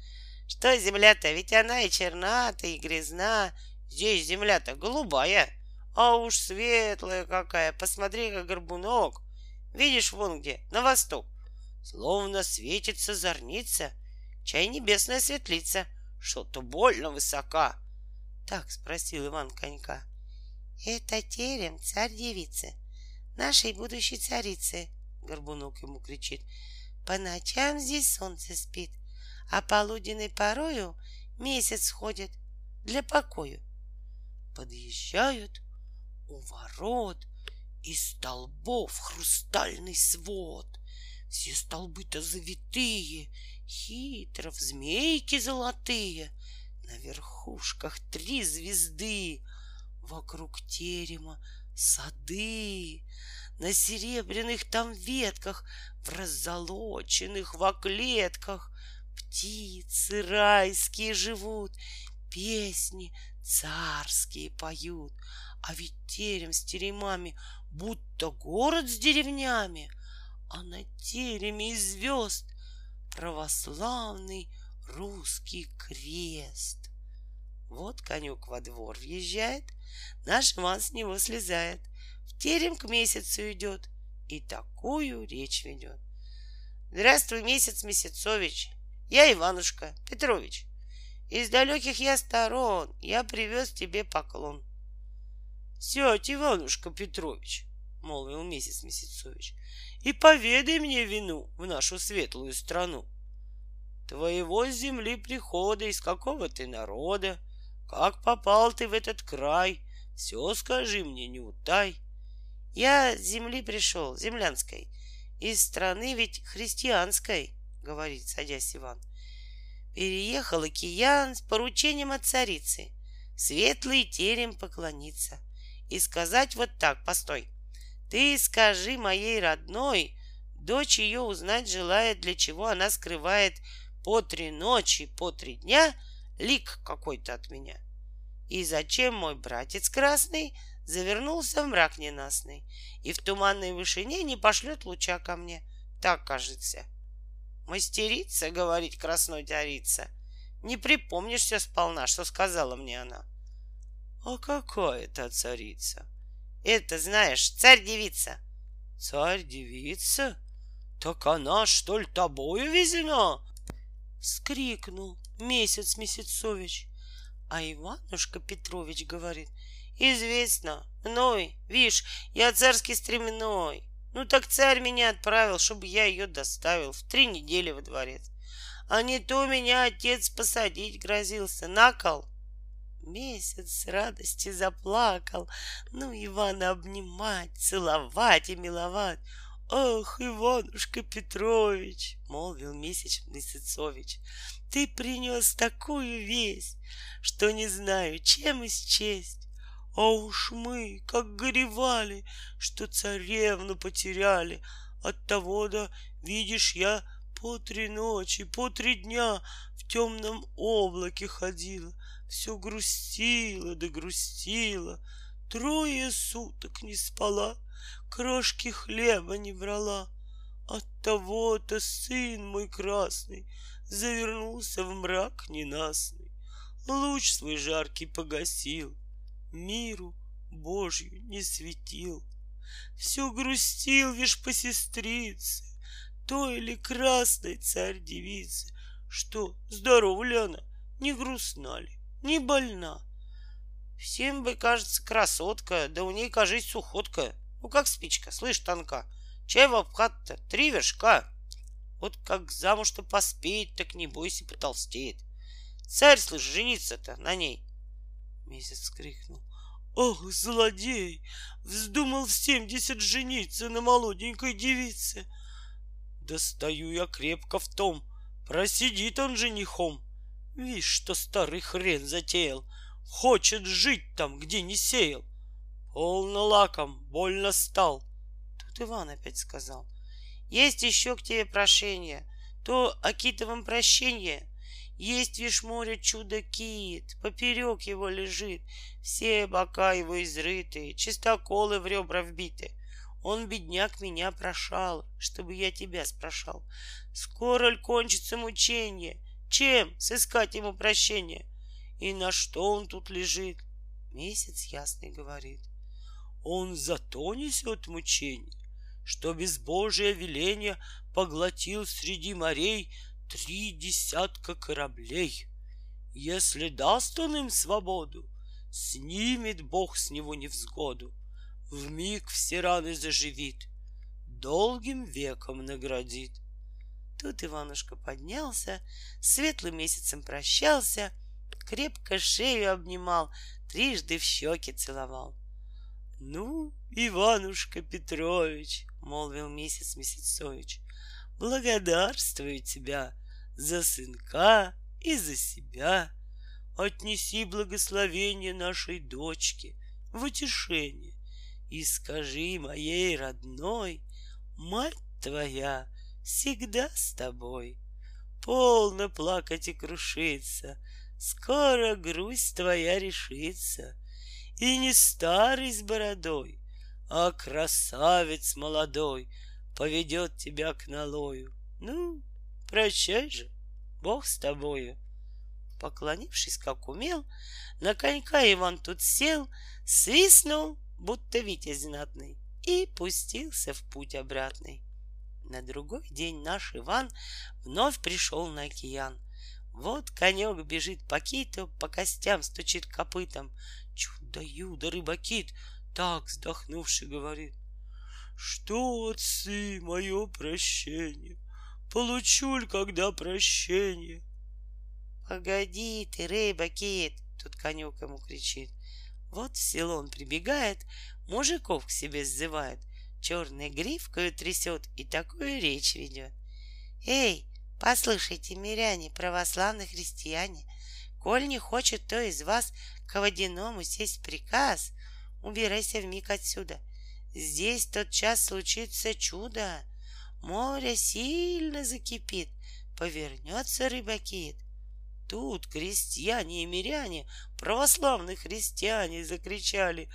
Что земля-то, ведь она и черна-то, и грязна, здесь земля-то голубая, а уж светлая какая, посмотри, как горбунок. Видишь вон где, на восток, словно светится зорница, чай небесная светлица, что-то больно высока. Так спросил Иван конька. Это терем царь-девицы, нашей будущей царицы, Горбунок ему кричит. По ночам здесь солнце спит, а полуденной порою месяц ходит для покою. Подъезжают у ворот из столбов хрустальный свод. Все столбы-то завитые, хитро в змейки золотые. На верхушках три звезды, вокруг терема сады. На серебряных там ветках, в раззолоченных во клетках Птицы райские живут, песни царские поют. А ведь терем с теремами, будто город с деревнями, А на тереме из звезд православный русский крест. Вот конюк во двор въезжает, наш Иван с него слезает, в терем к месяцу идет и такую речь ведет. Здравствуй, месяц Месяцович, я Иванушка Петрович. Из далеких я сторон я привез тебе поклон. Сядь, Иванушка Петрович, молвил месяц Месяцович, и поведай мне вину в нашу светлую страну. Твоего с земли прихода, из какого ты народа, как попал ты в этот край, все скажи мне, не утай. Я с земли пришел, землянской, из страны ведь христианской, говорит, садясь Иван. Переехал океан с поручением от царицы, светлый терем поклониться и сказать вот так, постой, ты скажи моей родной, дочь ее узнать желает, для чего она скрывает по три ночи, по три дня лик какой-то от меня. И зачем мой братец красный завернулся в мрак ненастный и в туманной вышине не пошлет луча ко мне? Так кажется. Мастерица, говорить красной тярица. Не припомнишь все сполна, что сказала мне она. А какая та царица? Это, знаешь, царь-девица. Царь-девица? Так она, что ли, тобою везена? Скрикнул месяц Месяцович. А Иванушка Петрович говорит, известно, мной, видишь, я царский стременной. Ну так царь меня отправил, чтобы я ее доставил в три недели во дворец. А не то меня отец посадить грозился на кол. Месяц с радости заплакал. Ну, Ивана обнимать, целовать и миловать. «Ах, Иванушка Петрович!» — молвил месяц Месяцович. «Ты принес такую весть, что не знаю, чем исчесть. А уж мы, как горевали, что царевну потеряли. От того да, видишь, я по три ночи, по три дня в темном облаке ходила, все грустила да грустила, трое суток не спала, крошки хлеба не брала. От того-то сын мой красный завернулся в мрак ненастный, луч свой жаркий погасил, миру Божью не светил. Все грустил вишь по сестрице, той ли красной царь-девицы, что, здорова ли она, не грустна ли, не больна? Всем бы кажется красотка, да у ней, кажись, сухотка. Ну, как спичка, слышь, тонка. Чай в обхат-то? Три вершка. Вот как замуж-то поспеет, так не бойся, потолстеет. Царь, слышь, жениться-то на ней. Месяц крикнул. Ох, злодей! Вздумал в семьдесят жениться на молоденькой девице. Да стою я крепко в том, просидит он женихом. Вишь, что старый хрен затеял, хочет жить там, где не сеял. Полно лаком, больно стал. Тут Иван опять сказал. Есть еще к тебе прошение. То о китовом прощении. Есть, вишь, море чудо-кит, поперек его лежит, все бока его изрыты, чистоколы в ребра вбиты. Он, бедняк, меня прошал, чтобы я тебя спрашал. Скоро ли кончится мучение? Чем сыскать ему прощение? И на что он тут лежит? Месяц ясный говорит. Он зато несет мучение, что без Божия веления поглотил среди морей три десятка кораблей. Если даст он им свободу, снимет Бог с него невзгоду, в миг все раны заживит, долгим веком наградит. Тут Иванушка поднялся, светлым месяцем прощался, крепко шею обнимал, трижды в щеки целовал. Ну, Иванушка Петрович, молвил месяц Месяцович, благодарствую тебя за сынка и за себя. Отнеси благословение нашей дочке в утешение и скажи моей родной, мать твоя всегда с тобой. Полно плакать и крушиться, скоро грусть твоя решится — и не старый с бородой, а красавец молодой поведет тебя к налою. Ну, прощай же, Бог с тобою. Поклонившись, как умел, на конька Иван тут сел, свистнул, будто витязь знатный, и пустился в путь обратный. На другой день наш Иван вновь пришел на океан. Вот конек бежит по киту, по костям стучит копытом, Чудо-юдо рыбакит, так вздохнувший говорит. Что, отцы, мое прощение? Получу ли когда прощение? Погоди ты, рыба-кит, тут конек ему кричит. Вот в село он прибегает, мужиков к себе сзывает, черной гривкою трясет и такую речь ведет. Эй, послушайте, миряне, православные христиане, коль не хочет кто из вас к водяному сесть приказ, убирайся в миг отсюда. Здесь тот час случится чудо. Море сильно закипит, повернется рыбакит. Тут крестьяне и миряне, православные христиане, закричали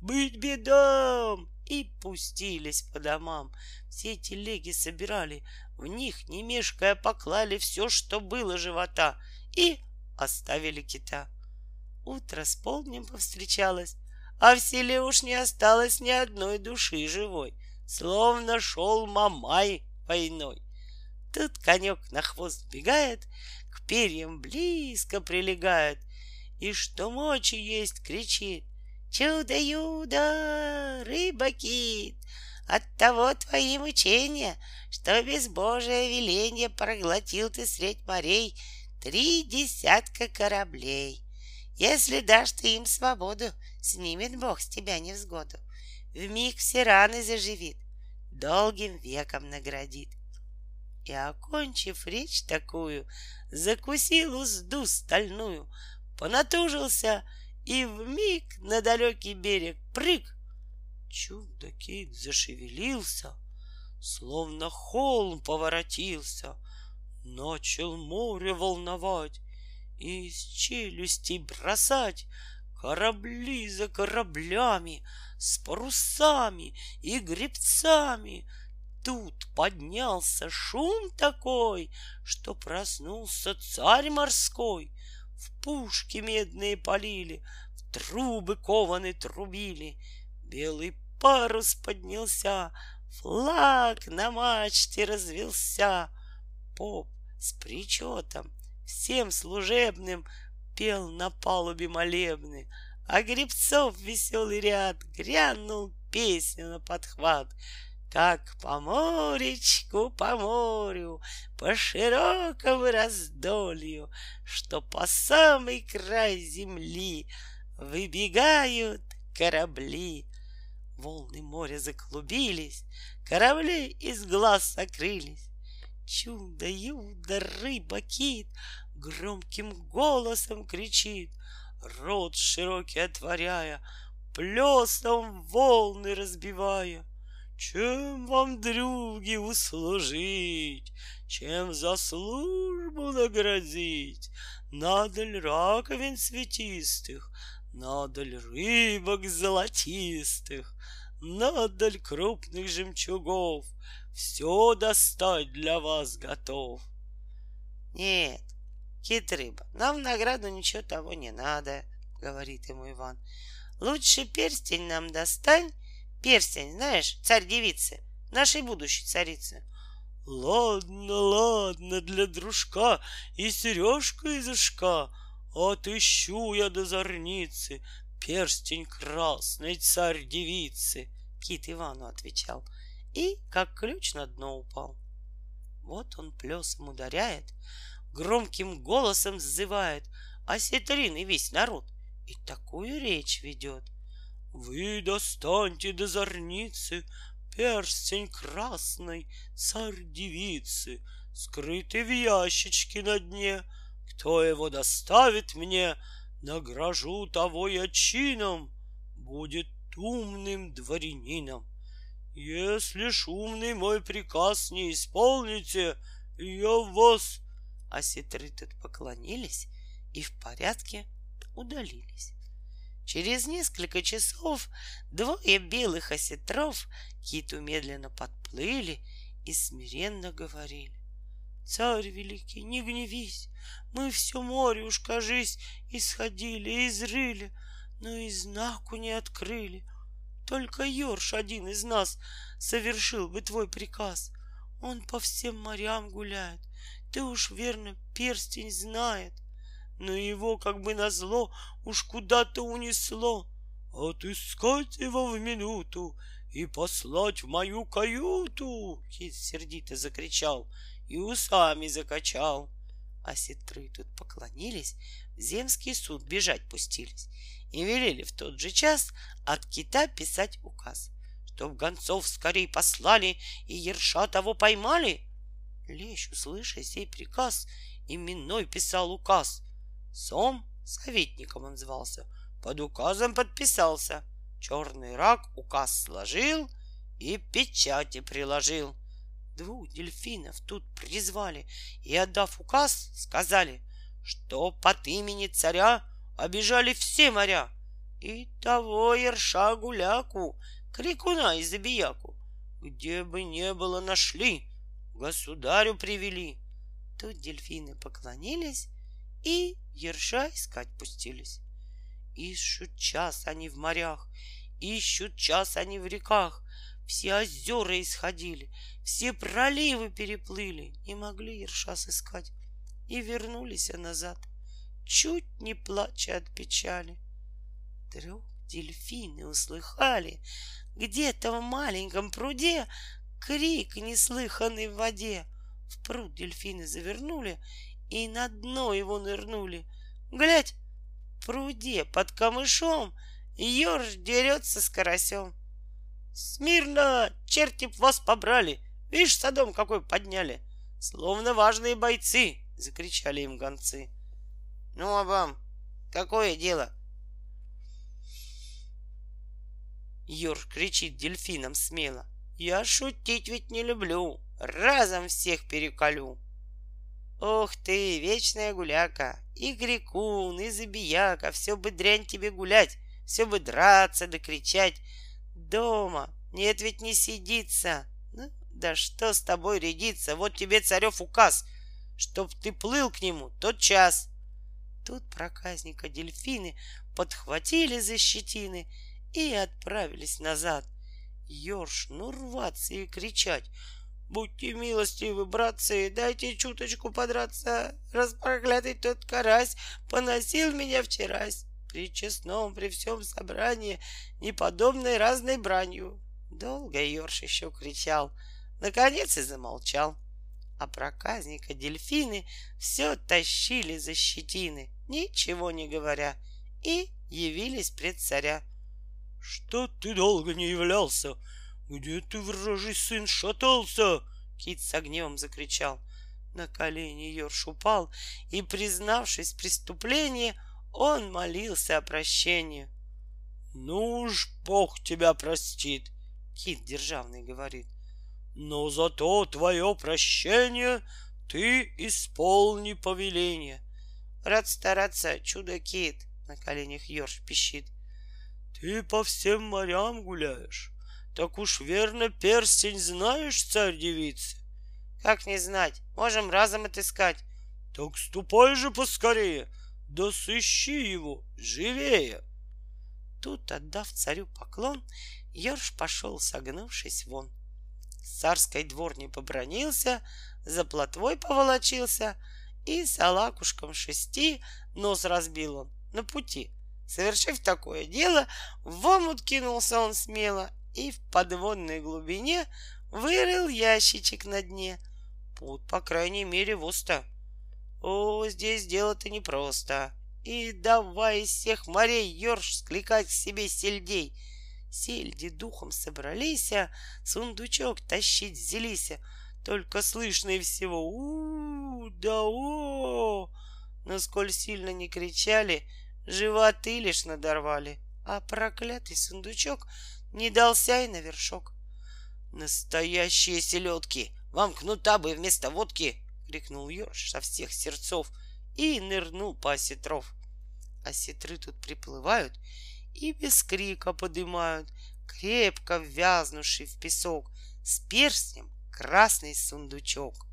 «Быть бедам!» И пустились по домам. Все телеги собирали, в них, не мешкая, поклали все, что было живота, и оставили кита. Утро с полднем повстречалось, а в селе уж не осталось ни одной души живой, словно шел Мамай войной. Тут конек на хвост бегает, к перьям близко прилегает, и что мочи есть кричит. Чудо-юдо, рыба-кит, от того твои мучения, что без Божия веления проглотил ты средь морей три десятка кораблей. Если дашь ты им свободу, снимет Бог с тебя невзгоду. Вмиг все раны заживит, долгим веком наградит. И, окончив речь такую, закусил узду стальную, понатужился и вмиг на далекий берег прыг. Чудо-кит зашевелился, словно холм поворотился, начал море волновать и из челюстей бросать корабли за кораблями, с парусами и гребцами. Тут поднялся шум такой, что проснулся царь морской. В пушки медные полили, в трубы кованы трубили. Белый парус поднялся, флаг на мачте развелся. Поп с причетом, всем служебным пел на палубе молебны, а гребцов веселый ряд грянул песню на подхват. Как по моречку, по морю, по широкому раздолью, Что по самый край земли выбегают корабли. Волны моря заклубились, корабли из глаз сокрылись. Чудо-юдо, рыба, кит громким голосом кричит, рот широкий отворяя, плесом волны разбивая. Чем вам, други, услужить, чем за службу наградить? Ли раковин светистых, надо ли рыбок золотистых, надо ли крупных жемчугов, все достать для вас готов. Нет, кит рыба, нам в награду ничего того не надо, говорит ему Иван. Лучше перстень нам достань, перстень, знаешь, царь-девицы, нашей будущей царицы. Ладно, ладно, для дружка и сережка из ушка, Отыщу я до зорницы перстень красный царь-девицы. Кит Ивану отвечал — и как ключ на дно упал. Вот он плесом ударяет, громким голосом зывает осетрин и весь народ, и такую речь ведет. Вы достаньте до зорницы перстень красный царь-девицы, скрытый в ящичке на дне. Кто его доставит мне, награжу того я чином, будет умным дворянином. Если шумный мой приказ не исполните, я вас... Осетры тут поклонились и в порядке удалились. Через несколько часов двое белых осетров киту медленно подплыли и смиренно говорили. Царь великий, не гневись, мы все море уж, кажись, исходили изрыли, но и знаку не открыли. Только Йорш один из нас совершил бы твой приказ. Он по всем морям гуляет. Ты уж верно перстень знает. Но его, как бы назло, уж куда-то унесло. Отыскать его в минуту и послать в мою каюту, Кит сердито закричал и усами закачал. А сетры тут поклонились, в земский суд бежать пустились и велели в тот же час от кита писать указ, чтоб гонцов скорей послали и ерша того поймали. Лещ, услыша сей приказ, именной писал указ. Сом, советником он звался, под указом подписался. Черный рак указ сложил и печати приложил. Двух дельфинов тут призвали и, отдав указ, сказали, что под имени царя обижали все моря. И того ерша гуляку, крикуна и забияку, где бы не было нашли, государю привели. Тут дельфины поклонились и ерша искать пустились. Ищут час они в морях, ищут час они в реках. Все озера исходили, все проливы переплыли, не могли ерша сыскать и вернулись назад, чуть не плача от печали. Вдруг дельфины услыхали где-то в маленьком пруде крик неслыханный в воде. В пруд дельфины завернули и на дно его нырнули. Глядь, в пруде под камышом Ёрш дерется с карасем. Смирно, черти б вас побрали, Видишь, садом какой подняли. Словно важные бойцы, закричали им гонцы. Ну, а вам какое дело? Ёрш кричит дельфинам смело. Я шутить ведь не люблю, разом всех переколю. Ох ты, вечная гуляка, и грекун, и забияка, все бы дрянь тебе гулять, все бы драться да кричать. Дома нет ведь не сидится. Ну, да что с тобой рядится, вот тебе царев указ, чтоб ты плыл к нему тот час. Тут проказника дельфины подхватили за щетины и отправились назад. Ёрш, ну рваться и кричать — Будьте милостивы, братцы, дайте чуточку подраться. Распроклятый тот карась поносил меня вчерась при честном, при всем собрании, неподобной разной бранью. Долго Ёрш еще кричал, наконец и замолчал. А проказника дельфины все тащили за щетины, ничего не говоря, и явились пред царя. — Что ты долго не являлся? «Где ты, вражий сын, шатался?» Кит с гневом закричал. На колени Йорш упал, и, признавшись в преступлении, он молился о прощении. «Ну уж Бог тебя простит», — Кит державный говорит. «Но зато твое прощение ты исполни повеление». Рад стараться, чудо-кит, на коленях Йорш пищит. «Ты по всем морям гуляешь, так уж верно перстень знаешь, царь девицы. Как не знать? Можем разом отыскать. Так ступай же поскорее, да сыщи его живее. Тут, отдав царю поклон, Ёрш пошел, согнувшись вон. С царской дворни побронился, за плотвой поволочился, и с алакушком шести нос разбил он на пути. Совершив такое дело, в омут кинулся он смело и в подводной глубине вырыл ящичек на дне. Путь, по крайней мере, в уста. О, здесь дело-то непросто. И давай из всех морей ерш скликать к себе сельдей. Сельди духом собрались, а сундучок тащить взялись. Только слышно и всего у, -у да о, но сколь сильно не кричали, животы лишь надорвали, а проклятый сундучок не дался и на вершок. Настоящие селедки! Вам кнута бы вместо водки! крикнул Ёрш со всех сердцов и нырнул по осетров. Осетры тут приплывают и без крика подымают, крепко ввязнувший в песок, с перстнем красный сундучок.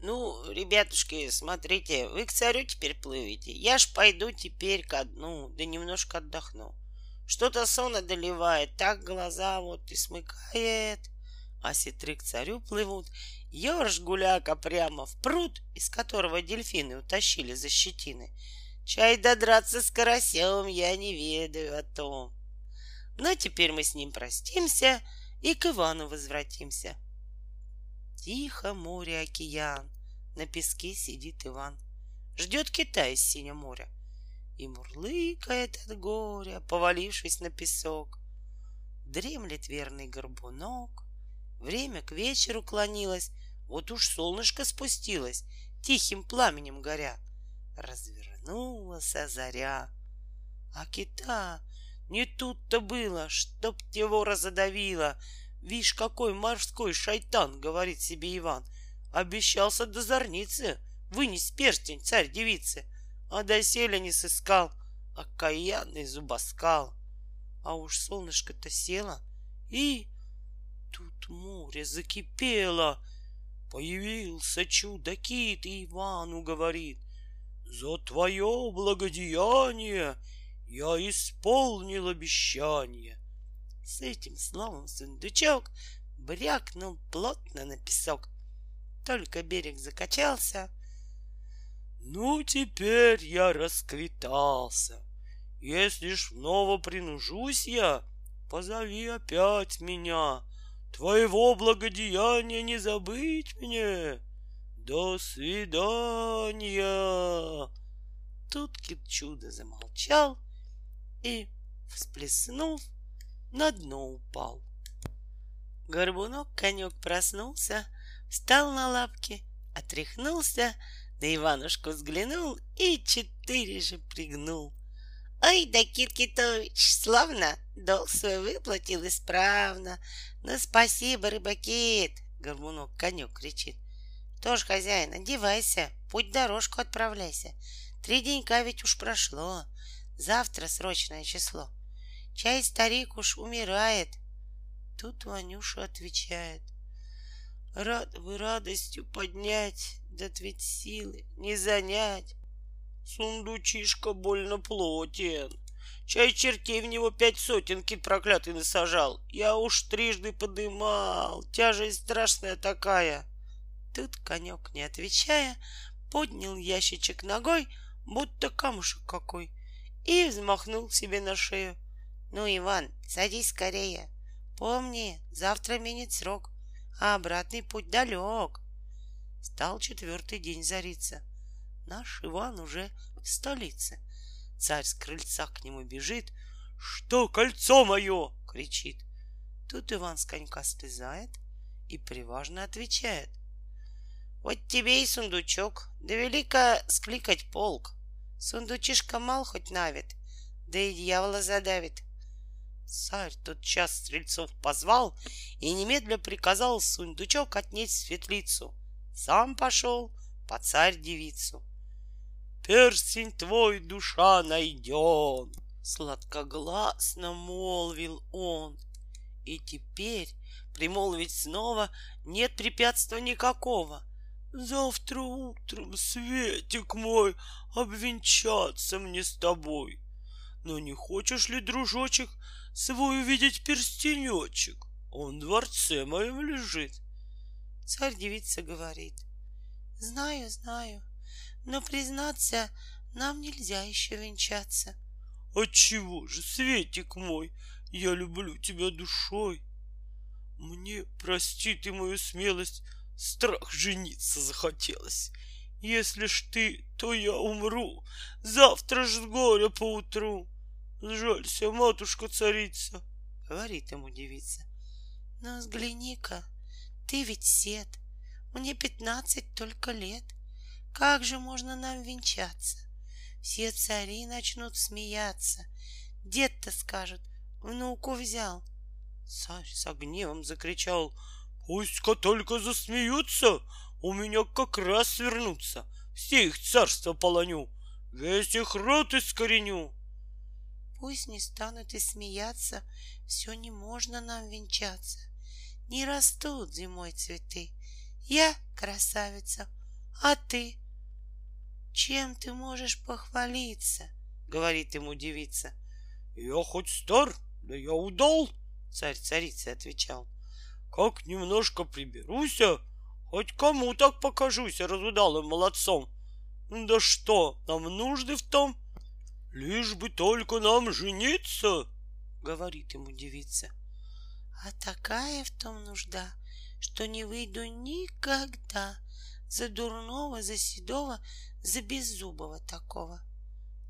Ну, ребятушки, смотрите, вы к царю теперь плывете. Я ж пойду теперь ко дну, да немножко отдохну. Что-то сон одолевает, так глаза вот и смыкает. А сетры к царю плывут, Ёрш гуляка прямо в пруд, из которого дельфины утащили за щетины. Чай додраться с карасем я не ведаю о том. Но теперь мы с ним простимся и к Ивану возвратимся. Тихо море океан, на песке сидит Иван. Ждет Китай из синего моря и мурлыкает от горя, повалившись на песок. Дремлет верный горбунок. Время к вечеру клонилось, вот уж солнышко спустилось, тихим пламенем горя. Развернулась заря. А кита не тут-то было, чтоб его разодавило. Вишь, какой морской шайтан, говорит себе Иван. Обещался до зорницы вынес перстень царь девицы — а доселе не сыскал окаянный зубоскал. А уж солнышко-то село, и тут море закипело. Появился чудо-кит, и Ивану говорит, «За твое благодеяние я исполнил обещание. С этим словом сундучок брякнул плотно на песок. Только берег закачался. Ну, теперь я расквитался. Если ж снова принужусь я, позови опять меня. Твоего благодеяния не забыть мне. До свидания. Тут кит чудо замолчал и, всплеснув, на дно упал. Горбунок конек проснулся, встал на лапки, отряхнулся, на Иванушку взглянул и четыре же пригнул. Ой, да Киркитович, славно, долг свой выплатил исправно. Ну, спасибо, рыбакит, Горбунок конек кричит. Тоже, хозяин, одевайся, путь дорожку отправляйся. Три денька ведь уж прошло, завтра срочное число. Чай старик уж умирает. Тут Ванюша отвечает. Рад бы радостью поднять, да ведь силы не занять. Сундучишка больно плотен. Чай чертей в него пять сотен кит проклятый насажал. Я уж трижды подымал, тяжесть страшная такая. Тут конек, не отвечая, поднял ящичек ногой, будто камушек какой, и взмахнул себе на шею. Ну, Иван, садись скорее. Помни, завтра минет срок, а обратный путь далек. Стал четвертый день зариться — Наш Иван уже в столице. Царь с крыльца к нему бежит. «Что кольцо мое?» — кричит. Тут Иван с конька слезает и приважно отвечает. «Вот тебе и сундучок, да велика скликать полк. Сундучишка мал хоть навит, да и дьявола задавит». Царь тот час стрельцов позвал и немедля приказал сундучок отнять в светлицу. Сам пошел по царь девицу перстень твой душа найден. Сладкогласно молвил он. И теперь примолвить снова нет препятствия никакого. Завтра утром, Светик мой, обвенчаться мне с тобой. Но не хочешь ли, дружочек, свой увидеть перстенечек? Он в дворце моем лежит. Царь девица говорит. Знаю, знаю, но, признаться, нам нельзя еще венчаться. Отчего же, Светик мой, я люблю тебя душой. Мне, прости ты мою смелость, страх жениться захотелось. Если ж ты, то я умру, завтра ж с горя поутру. Жалься, матушка-царица, — говорит ему девица. Но взгляни-ка, ты ведь сед, мне пятнадцать только лет. Как же можно нам венчаться? Все цари начнут смеяться. Дед-то скажет, внуку взял. Царь с гневом закричал, Пусть-ка только засмеются, у меня как раз свернутся. Все их царство полоню, весь их рот искореню. Пусть не станут и смеяться, все не можно нам венчаться. Не растут зимой цветы. Я красавица, а ты? Чем ты можешь похвалиться? Говорит ему девица. Я хоть стар, да я удал, царь царица отвечал. Как немножко приберуся, хоть кому так покажусь разудалым молодцом. Да что, нам нужды в том, лишь бы только нам жениться, говорит ему девица. А такая в том нужда, что не выйду никогда, за дурного, за седого, за беззубого такого.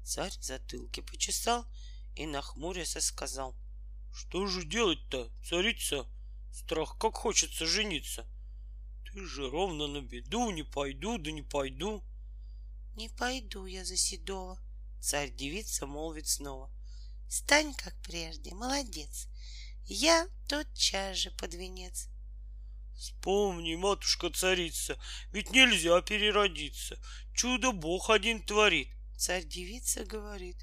Царь затылки почесал и нахмурясь сказал. Что же делать-то, царица? Страх, как хочется жениться. Ты же ровно на беду, не пойду, да не пойду. Не пойду я за седого, царь-девица молвит снова. Стань, как прежде, молодец. Я тотчас же под венец. Вспомни, матушка-царица, ведь нельзя переродиться. Чудо Бог один творит. Царь-девица говорит,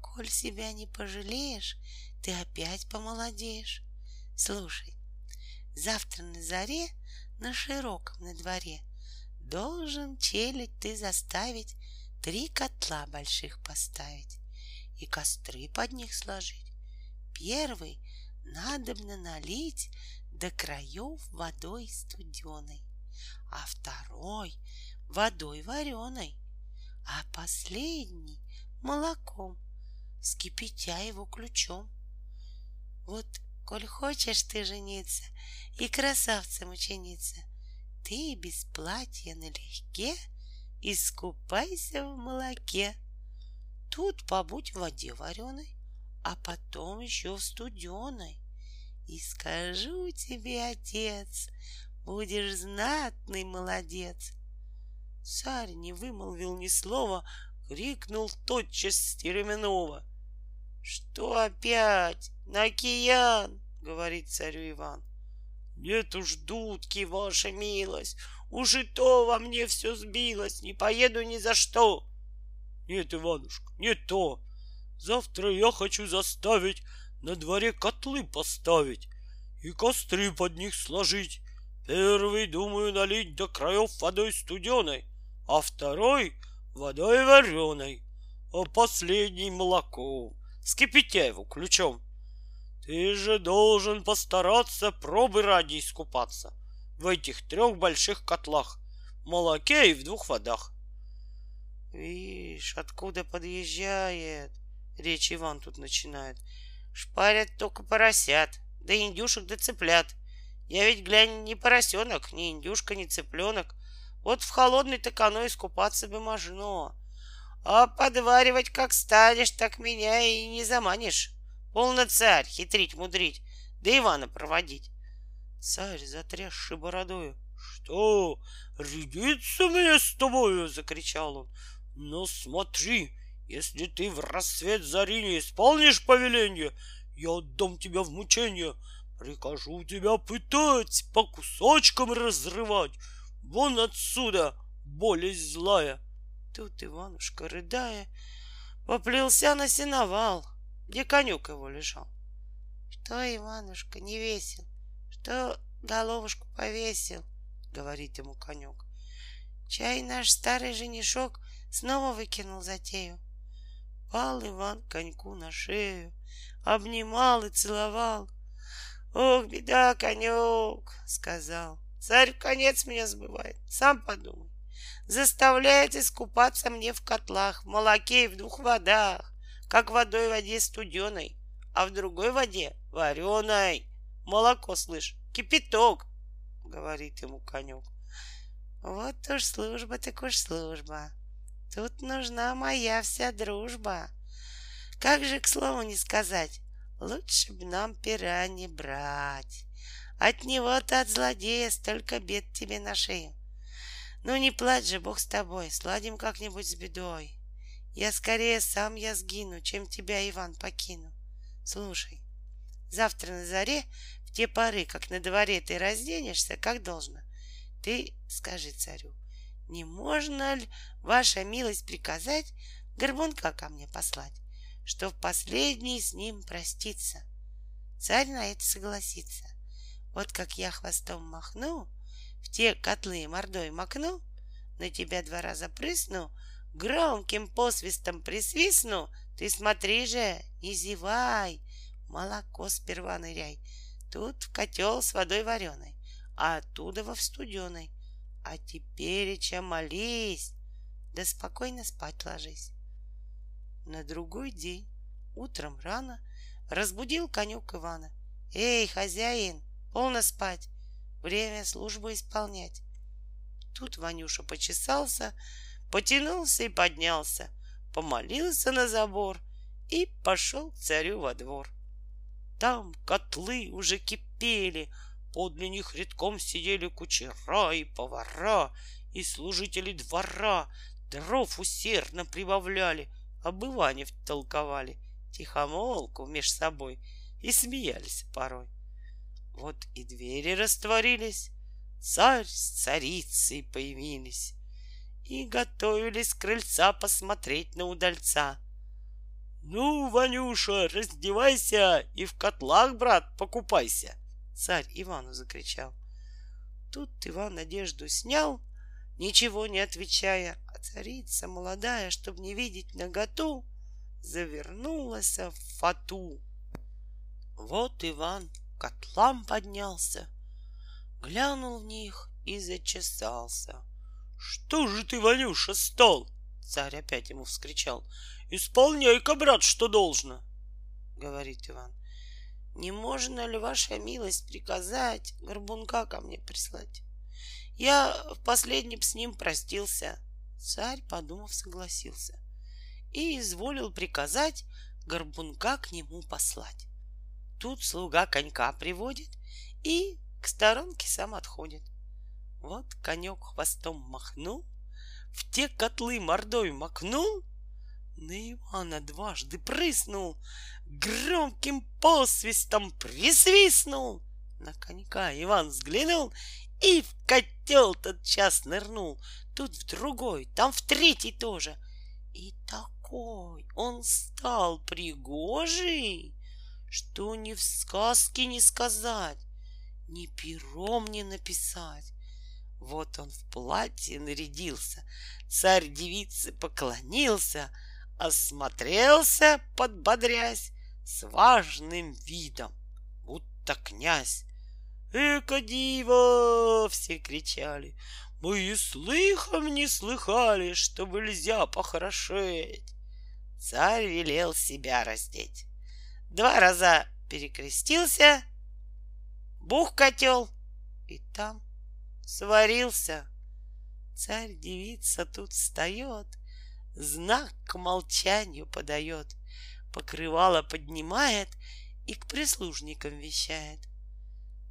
коль себя не пожалеешь, ты опять помолодеешь. Слушай, завтра на заре на широком на дворе должен челядь ты заставить три котла больших поставить и костры под них сложить. Первый надобно налить до краев водой студеной, а второй водой вареной, а последний молоком, скипятя его ключом. Вот, коль хочешь ты жениться и красавцем ученица, ты без платья налегке искупайся в молоке. Тут побудь в воде вареной, а потом еще в студеной. И скажу тебе, отец, будешь знатный молодец. Царь не вымолвил ни слова, крикнул тотчас Стеременова. Что опять? На океан, говорит царю Иван. Нет уж, дудки, ваша милость, уж и то во мне все сбилось, не поеду ни за что. Нет, Иванушка, не то. Завтра я хочу заставить на дворе котлы поставить и костры под них сложить. Первый, думаю, налить до краев водой студеной, а второй — водой вареной, а последний — молоком, скипятя его ключом. Ты же должен постараться пробы ради искупаться в этих трех больших котлах, молоке и в двух водах. Вишь, откуда подъезжает, речь Иван тут начинает. Шпарят только поросят, да индюшек, да цыплят. Я ведь, глянь, не поросенок, ни индюшка, ни цыпленок. Вот в холодной-то оно искупаться бы можно. А подваривать как станешь, так меня и не заманишь. Полно царь хитрить, мудрить, да Ивана проводить. Царь, затрясший бородою. Что, рядиться мне с тобою? Закричал он. Ну смотри, если ты в рассвет зари не исполнишь повеление, я отдам тебя в мучение, прикажу тебя пытать, по кусочкам разрывать. Вон отсюда, болезнь злая. Тут Иванушка, рыдая, поплелся на сеновал, где конюк его лежал. Что, Иванушка, не весел, что головушку повесил, говорит ему конюк. Чай наш старый женишок снова выкинул затею. Пал Иван коньку на шею, обнимал и целовал. Ох, беда, конек, сказал. Царь конец меня сбывает. Сам подумай. Заставляет искупаться мне в котлах, в молоке и в двух водах как в одной воде студеной, а в другой воде вареной. Молоко, слышь, кипяток, говорит ему конек. Вот уж служба, так уж служба. Тут нужна моя вся дружба. Как же, к слову, не сказать, лучше б нам пера не брать. От него-то от злодея столько бед тебе на шею. Ну не плачь же, Бог с тобой, сладим как-нибудь с бедой. Я скорее сам я сгину, чем тебя, Иван, покину. Слушай, завтра на заре, в те поры, как на дворе ты разденешься, как должно, ты скажи царю, не можно ли, ваша милость, приказать горбунка ко мне послать, что в последний с ним проститься? Царь на это согласится. Вот как я хвостом махну, в те котлы мордой макну, на тебя два раза прысну — Громким посвистом присвистну, ты смотри же, не зевай, молоко сперва ныряй. Тут в котел с водой вареной, а оттуда во в студеной. А теперь, чем молись, да спокойно спать ложись. На другой день, утром рано, разбудил конюк Ивана. Эй, хозяин, полно спать, время службу исполнять. Тут Ванюша почесался, потянулся и поднялся, помолился на забор и пошел к царю во двор. Там котлы уже кипели, подле них редком сидели кучера и повара, и служители двора, дров усердно прибавляли, об Иване втолковали, тихомолку меж собой и смеялись порой. Вот и двери растворились, царь с царицей появились и готовились крыльца посмотреть на удальца. «Ну, Ванюша, раздевайся и в котлах, брат, покупайся!» Царь Ивану закричал. Тут Иван одежду снял, ничего не отвечая, а царица молодая, чтобы не видеть наготу, завернулась в фату. Вот Иван к котлам поднялся, глянул в них и зачесался. — Что же ты, Ванюша, стал? — царь опять ему вскричал. — Исполняй-ка, брат, что должно. — говорит Иван. — Не можно ли, ваша милость, приказать горбунка ко мне прислать? Я в последнем с ним простился. Царь, подумав, согласился и изволил приказать горбунка к нему послать. Тут слуга конька приводит и к сторонке сам отходит. Вот конек хвостом махнул, в те котлы мордой макнул, на Ивана дважды прыснул, громким посвистом присвистнул. На конька Иван взглянул и в котел тот час нырнул. Тут в другой, там в третий тоже. И такой он стал пригожий, что ни в сказке не сказать, ни пером не написать. Вот он в платье нарядился, царь девице поклонился, осмотрелся, подбодрясь, с важным видом, будто князь. «Эка диво!» — все кричали. «Мы и слыхом не слыхали, что нельзя похорошеть!» Царь велел себя раздеть. Два раза перекрестился, бух котел, и там сварился. Царь-девица тут встает, знак к молчанию подает, покрывало поднимает и к прислужникам вещает.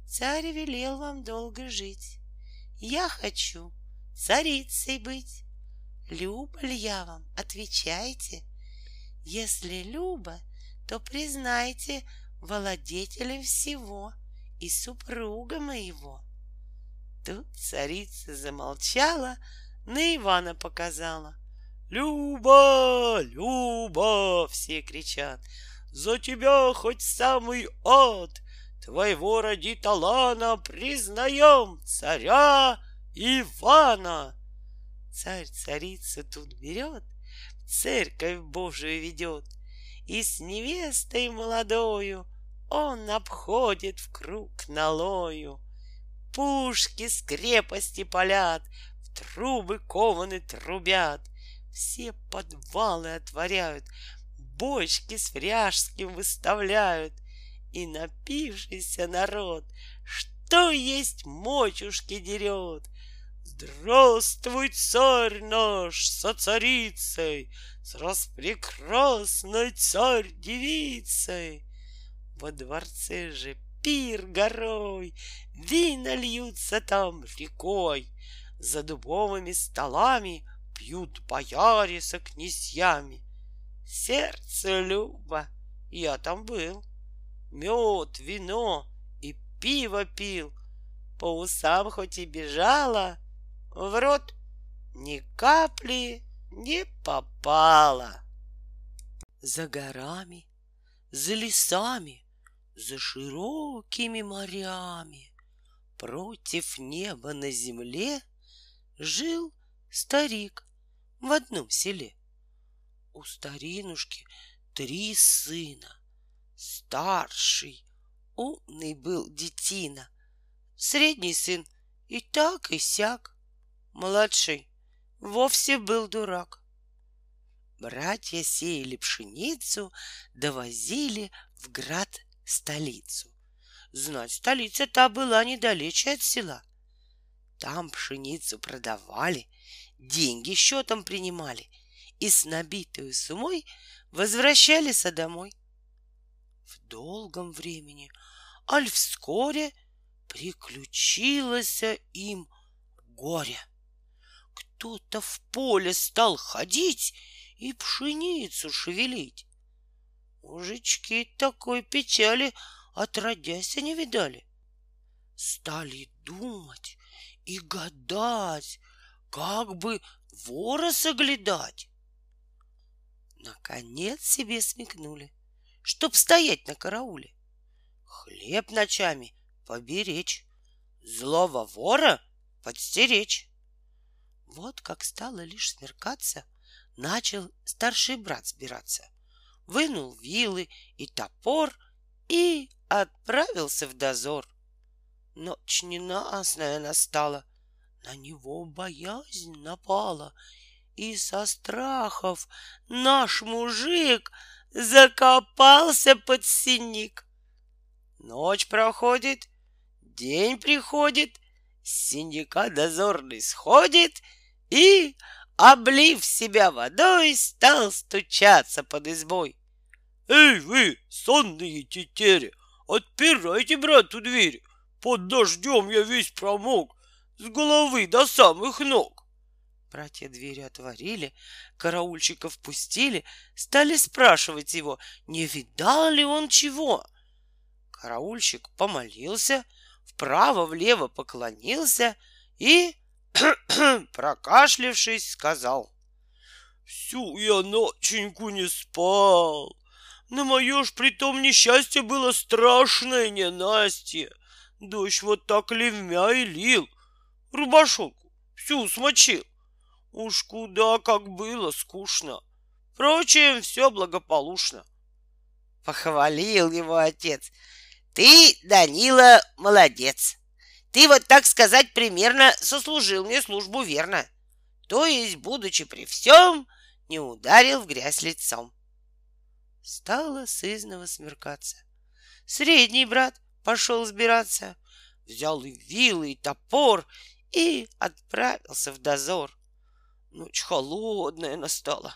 Царь велел вам долго жить. Я хочу царицей быть. Люба ли я вам? Отвечайте. Если Люба, то признайте владетелем всего и супруга моего. Тут царица замолчала, на Ивана показала. Люба, Люба, все кричат, за тебя хоть самый ад, твоего родит Алана признаем царя Ивана. Царь царицу тут берет, в церковь Божию ведет, и с невестой молодою он обходит в круг налою. Пушки с крепости палят, в трубы кованы трубят, все подвалы отворяют, бочки с фряжским выставляют, и напившийся народ, что есть мочушки дерет. Здравствуй, царь наш, со царицей, с распрекрасной царь-девицей. Во дворце же пир горой, вина льются там рекой, за дубовыми столами пьют бояре со князьями. Сердце Люба, я там был — мед, вино и пиво пил. По усам хоть и бежала, в рот ни капли не попало. За горами, за лесами, за широкими морями, против неба на земле жил старик в одном селе. У старинушки три сына — Старший, умный был детина, Средний сын и так и сяк, Младший вовсе был дурак. Братья сеяли пшеницу, довозили в град столицу. Знать, столица та была недалече от села. Там пшеницу продавали, деньги счетом принимали и с набитой сумой возвращались домой в долгом времени, аль вскоре приключилось им горе. Кто-то в поле стал ходить и пшеницу шевелить. Мужички такой печали отродясь не видали. Стали думать и гадать, как бы вора соглядать. Наконец себе смекнули — чтоб стоять на карауле. Хлеб ночами поберечь, злого вора подстеречь. Вот как стало лишь смеркаться, начал старший брат сбираться. вынул вилы и топор и отправился в дозор. Ночь ненастная настала, на него боязнь напала, и со страхов наш мужик закопался под синик. Ночь проходит, день приходит, с синяка дозорный сходит и, облив себя водой, стал стучаться под избой. Эй вы, сонные тетери, отпирайте брату двери, под дождем я весь промок, с головы до самых ног. Братья двери отворили, караульщиков пустили, стали спрашивать его, не видал ли он чего. Караульщик помолился, вправо-влево поклонился и, прокашлявшись, сказал. Всю я ноченьку не спал. На мое ж притом несчастье было страшное ненастье. Дождь вот так ливмя и лил. Рубашонку всю смочил. Уж куда как было скучно. Впрочем, все благополучно. Похвалил его отец. Ты, Данила, молодец. Ты вот так сказать примерно сослужил мне службу верно. То есть, будучи при всем, не ударил в грязь лицом. Стало сызново смеркаться. Средний брат пошел сбираться, взял и вилы, и топор, и отправился в дозор. Ночь холодная настала,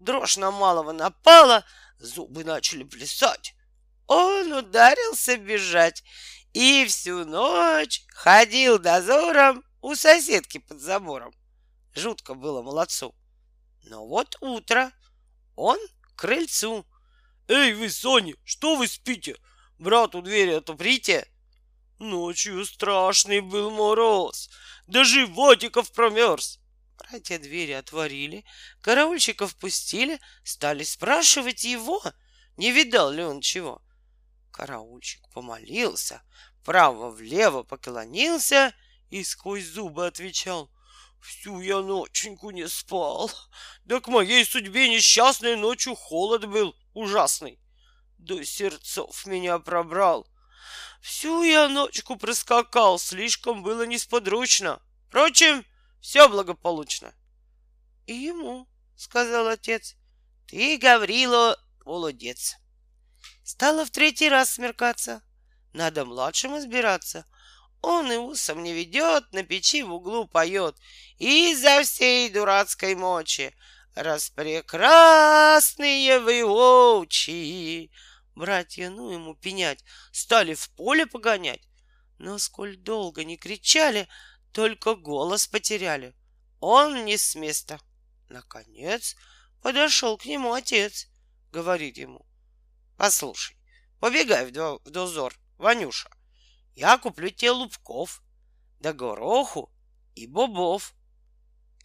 дрожь на малого напала, зубы начали плясать. Он ударился бежать и всю ночь ходил дозором у соседки под забором. Жутко было молодцу. Но вот утро, он к крыльцу. Эй, вы, Соня, что вы спите? Брату двери отоприте. Ночью страшный был мороз, даже Ватиков промерз. Братья двери отворили, караульщиков пустили, стали спрашивать его, не видал ли он чего. Караульщик помолился, право-влево поклонился и сквозь зубы отвечал. Всю я ноченьку не спал. Да к моей судьбе несчастной ночью холод был ужасный. До сердцов меня пробрал. Всю я ночку проскакал, слишком было несподручно. Впрочем, все благополучно. И ему, сказал отец, ты, Гаврила, молодец. Стало в третий раз смеркаться. Надо младшим избираться. Он и усом не ведет, на печи в углу поет. Из-за всей дурацкой мочи распрекрасные вы очи. Братья, ну ему пенять, стали в поле погонять. Но сколь долго не кричали, только голос потеряли. Он не с места. Наконец подошел к нему отец, говорит ему. Послушай, побегай в, до, в дозор, Ванюша. Я куплю тебе лубков, да гороху и бобов.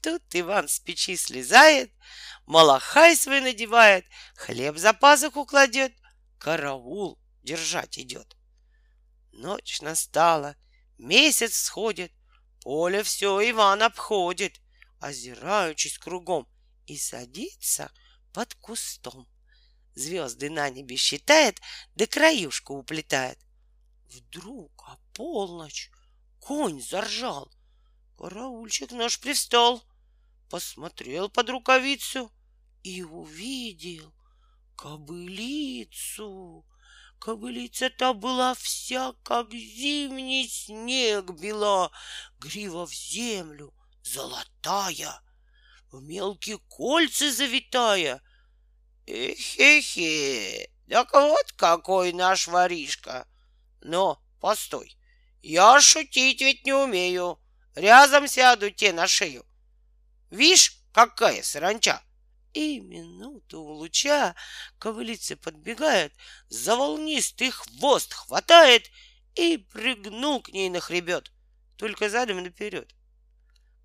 Тут Иван с печи слезает, малахай свой надевает, хлеб за пазуху кладет, караул держать идет. Ночь настала, месяц сходит, поле все Иван обходит, озираючись кругом, и садится под кустом. Звезды на небе считает, да краюшку уплетает. Вдруг, а полночь, конь заржал. Караульщик наш привстал, посмотрел под рукавицу и увидел кобылицу. Кобылица-то была вся, как зимний снег бела, грива в землю, золотая, в мелкие кольца завитая. Эхе-хе, так вот какой наш воришка. Но, постой, я шутить ведь не умею. Рязом сяду те на шею. Вишь, какая саранча! И минуту луча ковылица подбегает, за волнистый хвост хватает и прыгнул к ней на хребет, только задом наперед.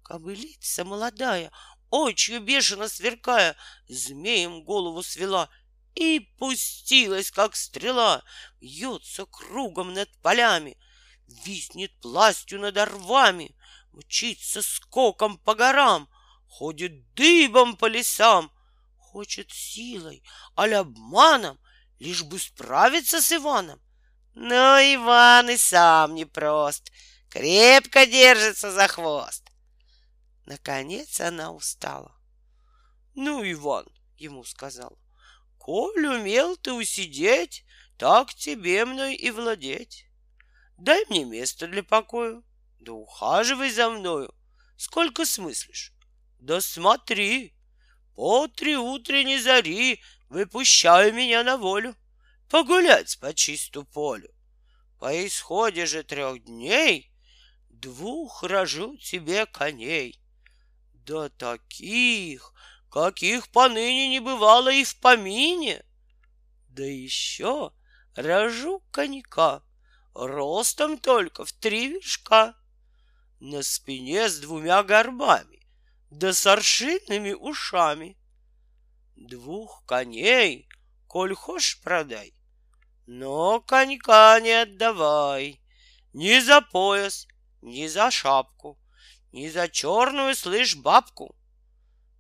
Кобылица молодая, очью бешено сверкая, змеем голову свела и пустилась, как стрела, вьется кругом над полями, виснет пластью над орвами, мчится скоком по горам, ходит дыбом по лесам, хочет силой, аль обманом, лишь бы справиться с Иваном. Но Иван и сам непрост, крепко держится за хвост. Наконец она устала. Ну, Иван, ему сказал, коль умел ты усидеть, так тебе мной и владеть. Дай мне место для покоя, да ухаживай за мною, сколько смыслишь. Да смотри, по три утренней зари выпущай меня на волю, погулять по чисту полю. По исходе же трех дней двух рожу тебе коней. Да таких, каких поныне не бывало и в помине. Да еще рожу конька, ростом только в три вершка, на спине с двумя горбами, да с аршинными ушами. Двух коней, коль хочешь, продай, но конька не отдавай ни за пояс, ни за шапку, ни за черную, слышь, бабку.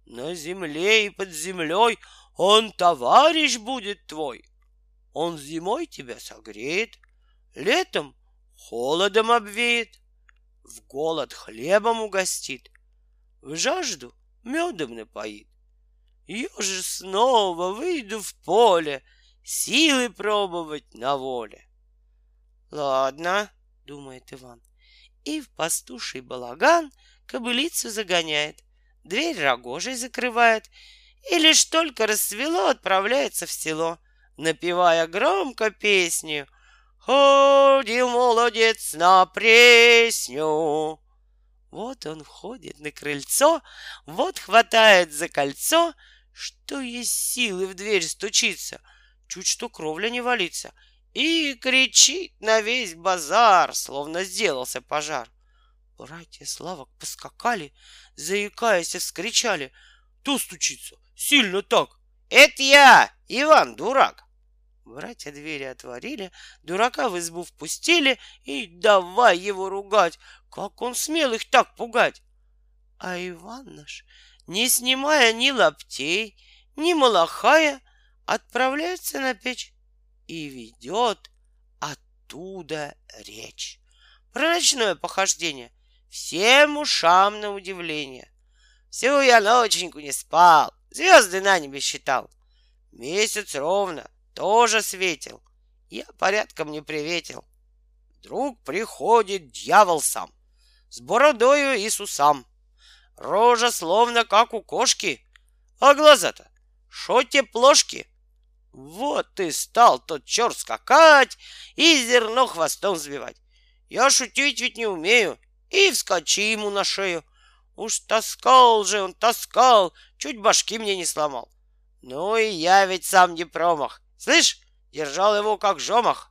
На земле и под землей он товарищ будет твой. Он зимой тебя согреет, летом холодом обвеет, в голод хлебом угостит, в жажду медом напоит. Я же снова выйду в поле, силы пробовать на воле. Ладно, думает Иван, и в пастуший балаган кобылицу загоняет, дверь рогожей закрывает, и лишь только рассвело, отправляется в село, напевая громко песню «Ходил молодец на пресню». Вот он входит на крыльцо, вот хватает за кольцо, что есть силы в дверь стучится, чуть что кровля не валится, и кричит на весь базар, словно сделался пожар. Братья Славок поскакали, заикаясь, вскричали. Кто стучится? Сильно так. Это я, Иван, дурак. Братья двери отворили, дурака в избу впустили и давай его ругать. Как он смел их так пугать? А Иван наш, не снимая ни лаптей, ни малахая, отправляется на печь и ведет оттуда речь. Про ночное похождение всем ушам на удивление. Всю я ноченьку не спал, звезды на небе считал. Месяц ровно тоже светил. Я порядком не приветил. Вдруг приходит дьявол сам, с бородою и с усам. Рожа словно как у кошки, а глаза-то шо те плошки. Вот и стал тот черт скакать и зерно хвостом сбивать. Я шутить ведь не умею, и вскочи ему на шею. Уж таскал же он, таскал, чуть башки мне не сломал. Ну и я ведь сам не промах. Слышь, держал его как жомах.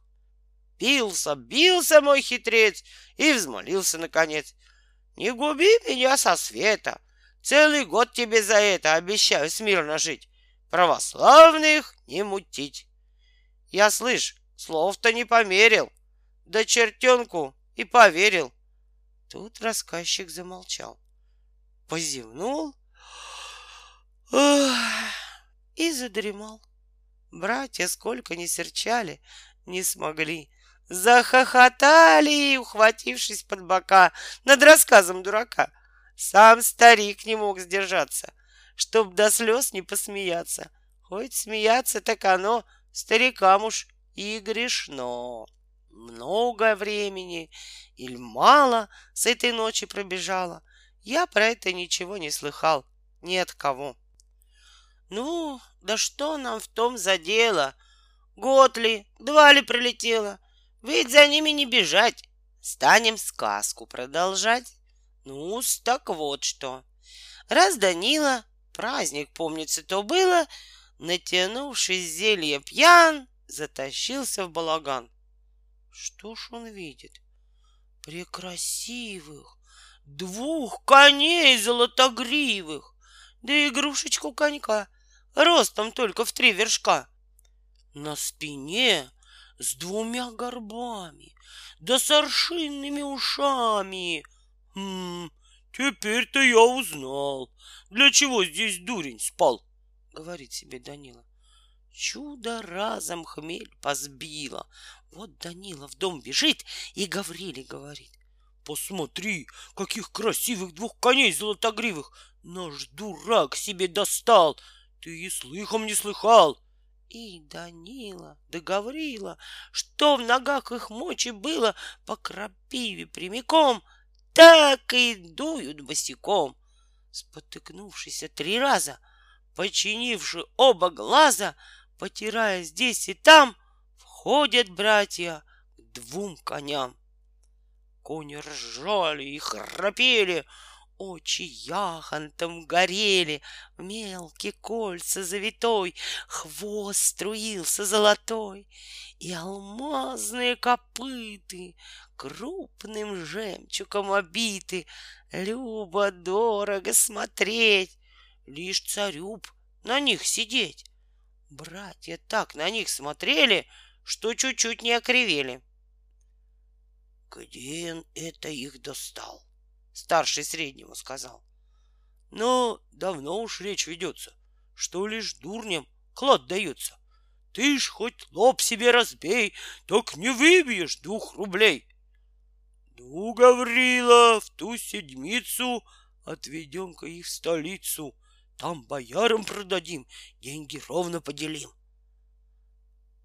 Бился, бился мой хитрец и взмолился наконец. Не губи меня со света. Целый год тебе за это обещаю смирно жить. Православных не мутить. Я, слышь, слов-то не померил. Да чертенку и поверил. Тут рассказчик замолчал, позевнул и задремал. Братья, сколько ни серчали, не смогли. Захохотали, ухватившись под бока над рассказом дурака. Сам старик не мог сдержаться, чтоб до слез не посмеяться. Хоть смеяться, так оно старикам уж и грешно много времени или мало с этой ночи пробежало. Я про это ничего не слыхал, ни от кого. Ну, да что нам в том за дело? Год ли, два ли пролетело? Ведь за ними не бежать. Станем сказку продолжать. ну так вот что. Раз Данила, праздник, помнится, то было, натянувшись зелье пьян, затащился в балаган. Что ж он видит? Прекрасивых двух коней золотогривых, да игрушечку конька, ростом только в три вершка. На спине с двумя горбами, да с аршинными ушами. Хм, теперь-то я узнал, для чего здесь дурень спал, — говорит себе Данила. Чудо разом хмель позбило. Вот Данила в дом бежит и Гавриле говорит. Посмотри, каких красивых двух коней золотогривых наш дурак себе достал. Ты и слыхом не слыхал. И Данила да Гаврила, что в ногах их мочи было по крапиве прямиком, так и дуют босиком. Спотыкнувшись три раза, починивши оба глаза, потирая здесь и там, входят братья к двум коням. Кони ржали и храпели, Очи яхонтом горели, Мелкие кольца завитой, Хвост струился золотой, И алмазные копыты Крупным жемчугом обиты, Любо-дорого смотреть, Лишь царю на них сидеть. Братья так на них смотрели, Что чуть-чуть не окривели. Где он это их достал? Старший среднему сказал. Но давно уж речь ведется, что лишь дурням клад дается. Ты ж хоть лоб себе разбей, так не выбьешь двух рублей. Ну, Гаврила, в ту седмицу отведем-ка их в столицу. Там боярам продадим, деньги ровно поделим.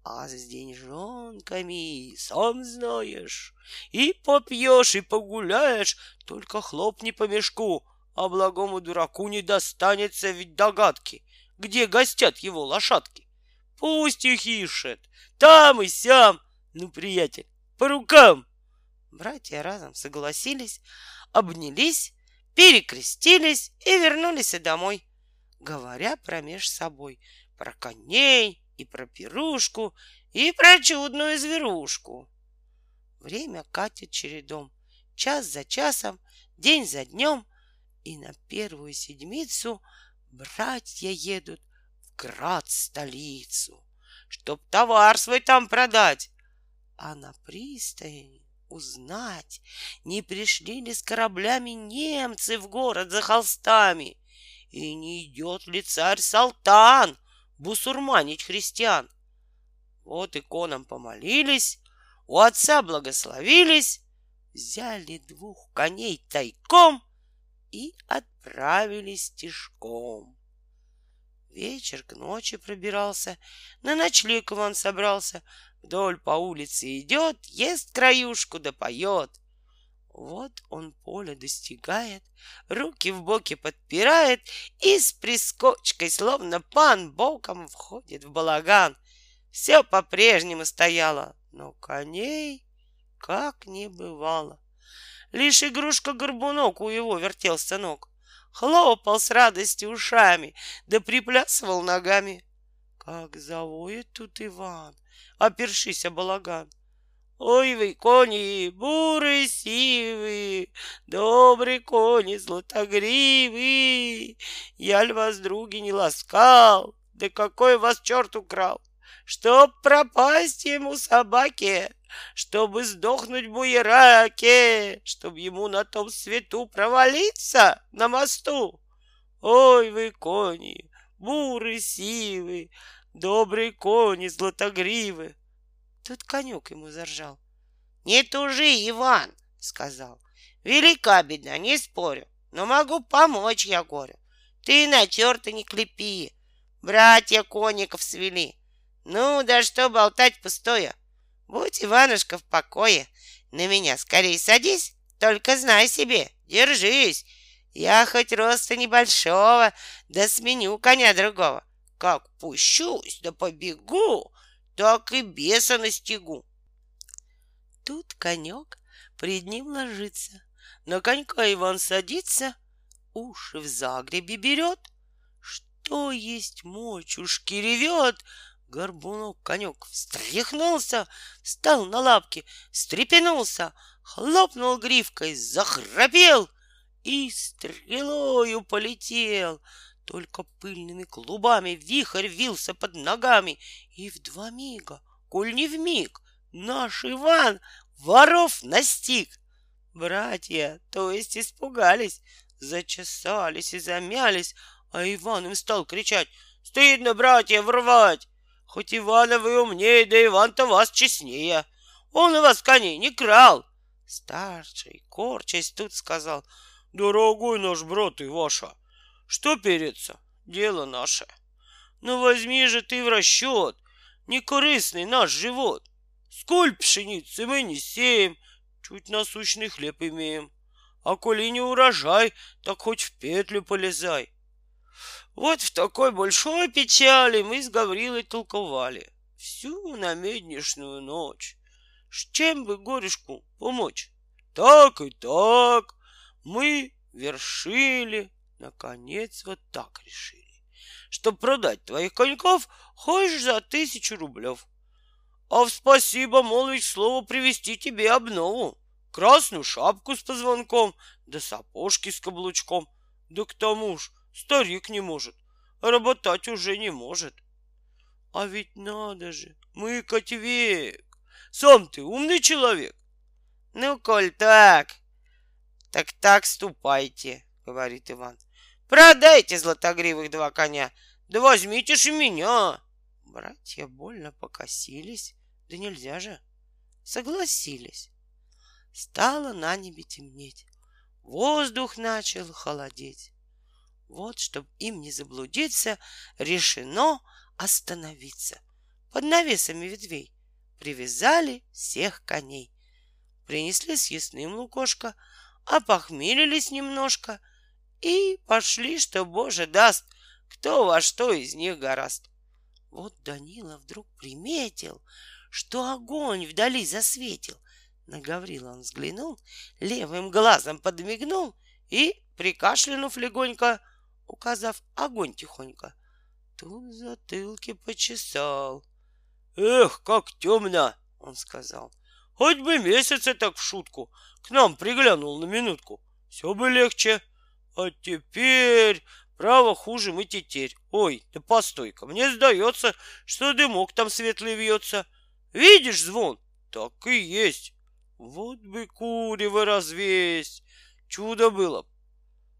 А с деньжонками, сам знаешь, И попьешь, и погуляешь, Только хлопни по мешку, А благому дураку не достанется ведь догадки, Где гостят его лошадки. Пусть их ищет, там и сям. Ну, приятель, по рукам. Братья разом согласились, обнялись, перекрестились и вернулись домой, говоря промеж собой про коней, и про пирушку, и про чудную зверушку. Время катит чередом, час за часом, день за днем, и на первую седмицу братья едут в град столицу, чтоб товар свой там продать, а на пристани узнать, не пришли ли с кораблями немцы в город за холстами, и не идет ли царь Салтан бусурманить христиан. Вот иконам помолились, у отца благословились, взяли двух коней тайком и отправились тишком. Вечер к ночи пробирался, на ночлег Иван собрался, вдоль по улице идет, ест краюшку да поет. Вот он поле достигает, руки в боки подпирает и с прискочкой, словно пан, боком входит в балаган. Все по-прежнему стояло, но коней как не бывало. Лишь игрушка-горбунок у его вертелся ног. Хлопал с радостью ушами, да приплясывал ногами. Как завоет тут Иван, опершись о балаган. Ой вы, кони, бурые сивы, Добрые кони, златогривы, Я ль вас, други, не ласкал, Да какой вас черт украл? Чтоб пропасть ему собаке, Чтобы сдохнуть буераке, Чтоб ему на том свету провалиться на мосту. Ой вы, кони, бурые сивы, Добрые кони, златогривы, Тут конек ему заржал. «Не тужи, Иван!» — сказал. «Велика беда, не спорю, но могу помочь я горю. Ты на черта не клепи, братья конников свели. Ну, да что болтать пустое. Будь, Иванушка, в покое. На меня скорее садись, только знай себе, держись. Я хоть роста небольшого, да сменю коня другого. Как пущусь, да побегу, так и беса настигу. Тут конек пред ним ложится, на конька Иван садится, уши в загребе берет, что есть мочушки ревет. Горбунок конек встряхнулся, встал на лапки, встрепенулся, хлопнул гривкой, захрапел и стрелою полетел — только пыльными клубами вихрь вился под ногами, и в два мига, коль не в миг, наш Иван воров настиг. Братья, то есть испугались, зачесались и замялись, а Иван им стал кричать Стыдно, братья, врывать. Хоть Ивана вы умнее, да Иван-то вас честнее. Он у вас коней не крал. Старший, корчась, тут сказал, Дорогой наш брат и ваша, что переться? Дело наше. Ну возьми же ты в расчет, некорыстный наш живот. Сколь пшеницы мы не сеем, чуть насущный хлеб имеем. А коли не урожай, так хоть в петлю полезай. Вот в такой большой печали мы с Гаврилой толковали всю намеднишную ночь. С чем бы горюшку помочь? Так и так мы вершили, наконец вот так решили, что продать твоих коньков хочешь за тысячу рублев. А в спасибо молвить слово привезти тебе обнову, красную шапку с позвонком, да сапожки с каблучком, да к тому ж старик не может, работать уже не может. А ведь надо же, мыкать век. Сам ты умный человек. Ну, коль так, так так ступайте, говорит Иван. Продайте златогривых два коня, да возьмите же меня. Братья больно покосились, да нельзя же. Согласились. Стало на небе темнеть. Воздух начал холодеть. Вот, чтоб им не заблудиться, решено остановиться. Под навесами ветвей привязали всех коней. Принесли съестным лукошко, опохмелились немножко и пошли, что Боже даст, кто во что из них гораст. Вот Данила вдруг приметил, что огонь вдали засветил. На Гаврила он взглянул, левым глазом подмигнул и, прикашлянув легонько, указав огонь тихонько, тут затылки почесал. Эх, как темно, он сказал. Хоть бы месяц так в шутку к нам приглянул на минутку. Все бы легче. А теперь Право, хуже мы тетерь. Ой, да постой-ка, мне сдается, что дымок там светлый вьется. Видишь звон? Так и есть. Вот бы курево развесть. Чудо было.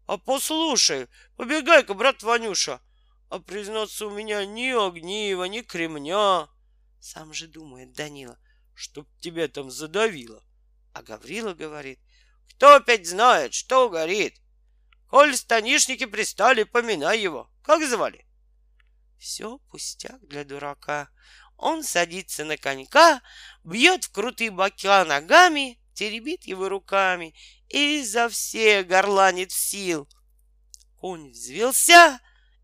А послушай, побегай-ка, брат Ванюша. А признаться, у меня ни огнива, ни кремня. Сам же думает Данила, чтоб тебя там задавило. А Гаврила говорит, кто опять знает, что горит? Коль станишники пристали, поминай его. Как звали? Все пустяк для дурака. Он садится на конька, бьет в крутые бока ногами, теребит его руками и изо всех горланит сил. Конь взвелся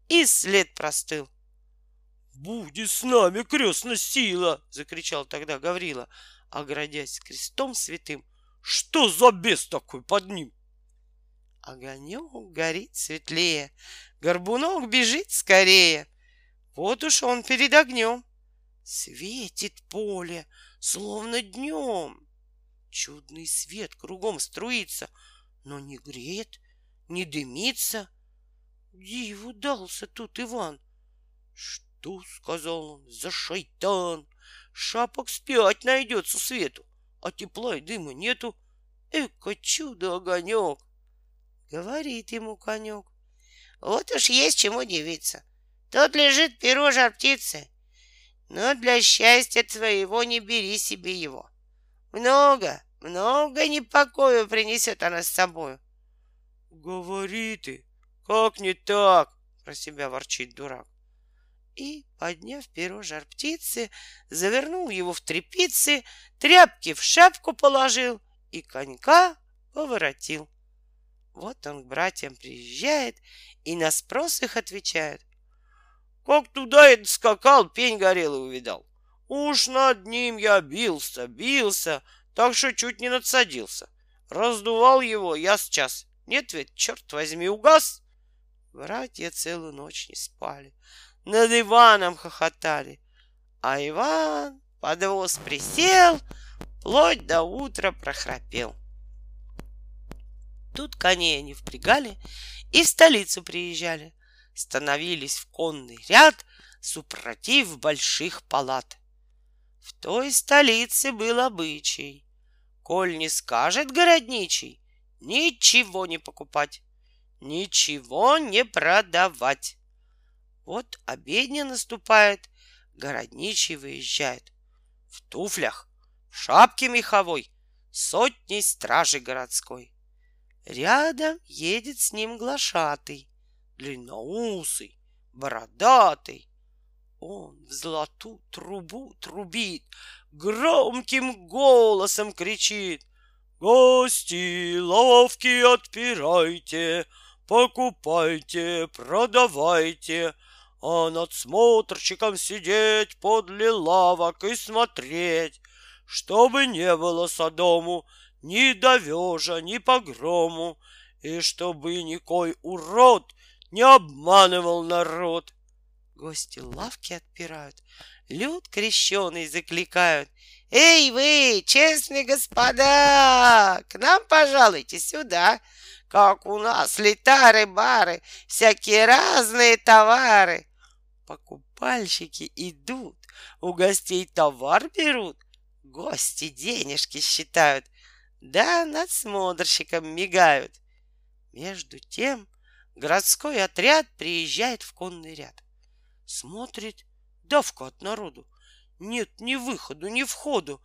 и след простыл. «Буди с нами, крестная сила!» — закричал тогда Гаврила, оградясь крестом святым. «Что за бес такой под ним?» Огонек горит светлее, горбунок бежит скорее. Вот уж он перед огнем. Светит поле, словно днем. Чудный свет кругом струится, но не греет, не дымится. Диву дался тут Иван. Что, сказал он, за шайтан? Шапок спять найдется свету, а тепла и дыма нету. Эко чудо огонек! Говорит ему конек. Вот уж есть чему удивиться. Тут лежит перо жар птицы. Но для счастья твоего не бери себе его. Много, много непокоя принесет она с собой. Говори ты, как не так? Про себя ворчит дурак. И, подняв перо жар птицы, завернул его в трепицы, тряпки в шапку положил и конька поворотил. Вот он к братьям приезжает и на спрос их отвечает. Как туда это скакал, пень горелый увидал. Уж над ним я бился, бился, так что чуть не надсадился. Раздувал его я сейчас. Нет ведь, черт возьми, угас. Братья целую ночь не спали, над Иваном хохотали. А Иван под воз присел, вплоть до утра прохрапел. Тут коней они впрягали и в столицу приезжали. Становились в конный ряд супротив больших палат. В той столице был обычай. Коль не скажет городничий, ничего не покупать, ничего не продавать. Вот обедня наступает, городничий выезжает. В туфлях, в шапке меховой, сотней стражи городской. Рядом едет с ним глашатый, длинноусый, бородатый. Он в золотую трубу трубит, громким голосом кричит. Гости, лавки отпирайте, покупайте, продавайте, а надсмотрщиком сидеть подле лавок и смотреть, чтобы не было Содому ни довежа, ни погрому, и чтобы никой урод не обманывал народ. Гости лавки отпирают, люд крещеный закликают. Эй вы, честные господа, к нам пожалуйте сюда, как у нас летары-бары, всякие разные товары. Покупальщики идут, у гостей товар берут, гости денежки считают, да надсмотрщикам мигают. Между тем городской отряд приезжает в конный ряд. Смотрит, давка от народу. Нет ни выходу, ни входу.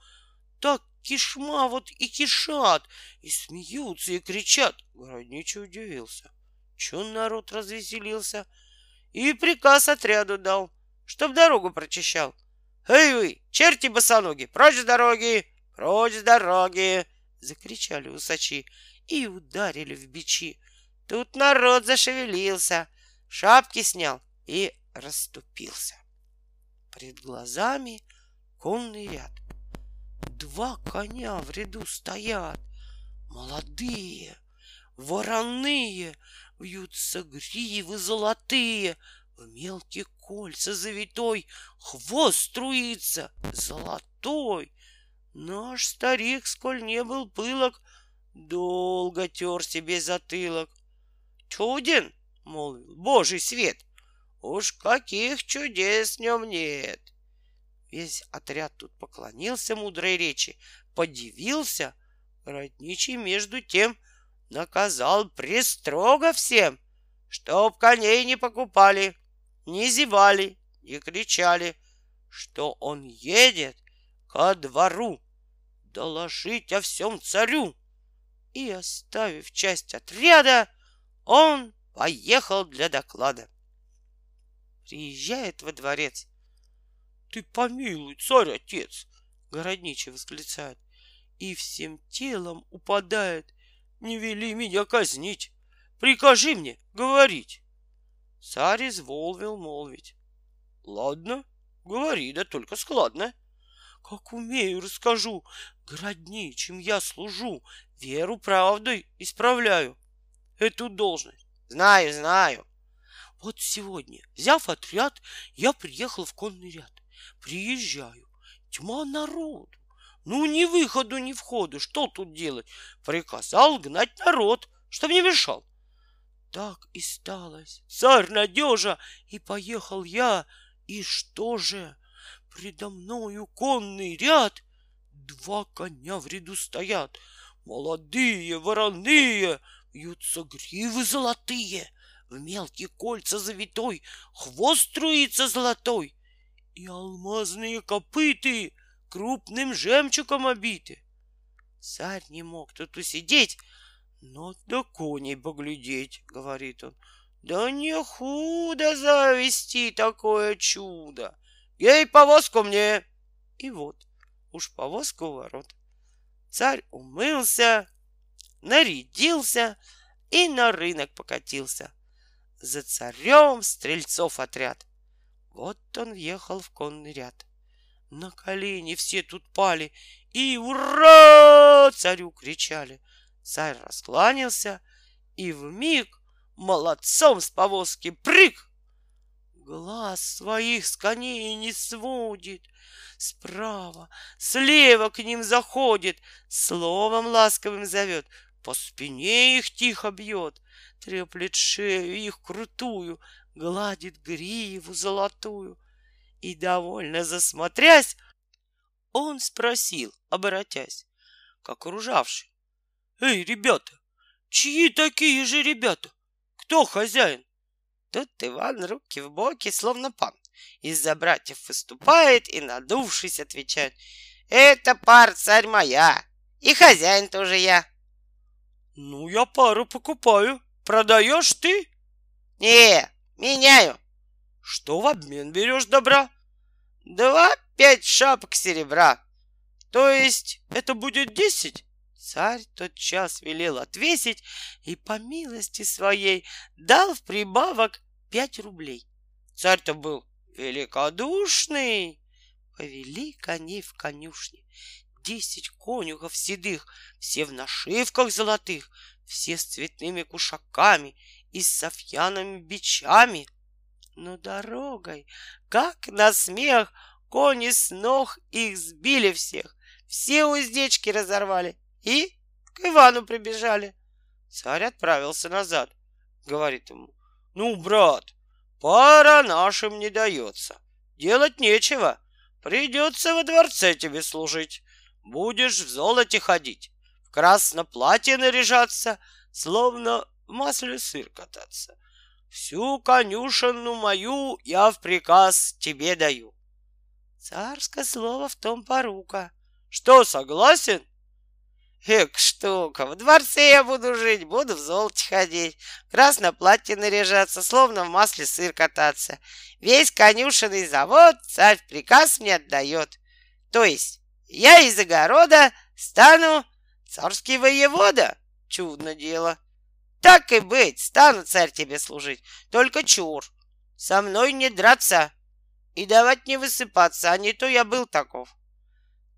Так кишма вот и кишат, и смеются, и кричат. Городничий удивился. Че народ развеселился? И приказ отряду дал, чтоб дорогу прочищал. Эй вы, черти босоноги, прочь с дороги, прочь с дороги! Закричали усачи и ударили в бичи. Тут народ зашевелился, шапки снял и расступился. Пред глазами конный ряд. Два коня в ряду стоят, молодые, вороные, вьются гривы золотые, в мелкие кольца завитой, хвост струится золотой. Наш старик, сколь не был пылок, долго тер себе затылок. Чуден, молвил, божий свет, Уж каких чудес в нем нет. Весь отряд тут поклонился мудрой речи, подивился. Родничий между тем наказал престрого всем, чтоб коней не покупали, не зевали, не кричали, что он едет ко двору доложить о всем царю. И, оставив часть отряда, он поехал для доклада приезжает во дворец. Ты помилуй, царь-отец! Городничий восклицает. И всем телом упадает. Не вели меня казнить. Прикажи мне говорить. Царь изволвил молвить. Ладно, говори, да только складно. Как умею, расскажу. Городничим я служу, веру правдой исправляю. Эту должность. Знаю, знаю. Вот сегодня, взяв отряд, я приехал в конный ряд. Приезжаю. Тьма народу. Ну, ни выходу, ни входу. Что тут делать? Приказал гнать народ, чтоб не мешал. Так и сталось. Царь надежа. И поехал я. И что же? Предо мною конный ряд. Два коня в ряду стоят. Молодые, вороные, вьются гривы золотые в мелкие кольца завитой, хвост струится золотой, и алмазные копыты крупным жемчугом обиты. Царь не мог тут усидеть, но до коней поглядеть, говорит он. Да не худо завести такое чудо. Ей повозку мне. И вот, уж повозку ворот. Царь умылся, нарядился и на рынок покатился за царем стрельцов отряд. Вот он въехал в конный ряд. На колени все тут пали и «Ура!» царю кричали. Царь раскланялся и в миг молодцом с повозки прыг. Глаз своих с коней не сводит, Справа, слева к ним заходит, Словом ласковым зовет, По спине их тихо бьет, треплет шею их крутую, гладит гриву золотую. И, довольно засмотрясь, он спросил, оборотясь, к окружавшим. «Эй, ребята, чьи такие же ребята? Кто хозяин?» Тут Иван руки в боки, словно пан. Из-за братьев выступает и, надувшись, отвечает. Это пар царь моя, и хозяин тоже я. Ну, я пару покупаю. Продаешь ты? Не, меняю. Что в обмен берешь добра? Два пять шапок серебра. То есть это будет десять? Царь тот час велел отвесить и по милости своей дал в прибавок пять рублей. Царь-то был великодушный. Повели коней в конюшне. Десять конюхов седых, все в нашивках золотых, все с цветными кушаками и с софьяными бичами. Но дорогой, как на смех, кони с ног их сбили всех, все уздечки разорвали и к Ивану прибежали. Царь отправился назад. Говорит ему, ну, брат, пара нашим не дается. Делать нечего. Придется во дворце тебе служить. Будешь в золоте ходить, в красном платье наряжаться, словно в масле сыр кататься. Всю конюшину мою я в приказ тебе даю. Царское слово в том порука. Что, согласен? Эк, штука, в дворце я буду жить, буду в золоте ходить, в красное платье наряжаться, словно в масле сыр кататься. Весь конюшенный завод царь приказ мне отдает. То есть я из огорода стану царский воевода. Чудно дело. Так и быть, стану царь тебе служить, только чур. Со мной не драться и давать не высыпаться, а не то я был таков.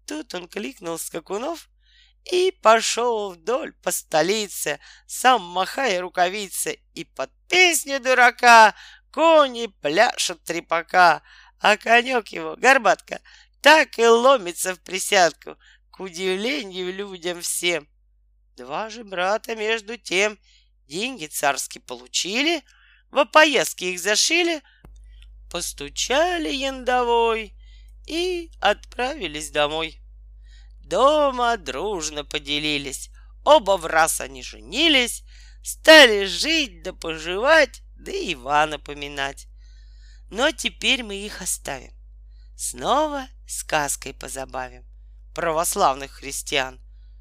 Тут он кликнул скакунов и пошел вдоль по столице, сам махая рукавицы, и под песню дурака кони пляшут трепака, а конек его, горбатка, так и ломится в присядку, к удивлению людям всем. Два же брата между тем деньги царские получили, в поездке их зашили, постучали яндовой и отправились домой. Дома дружно поделились, оба в раз они женились, стали жить да поживать, да Ивана поминать. Но теперь мы их оставим. Снова сказкой позабавим православных христиан.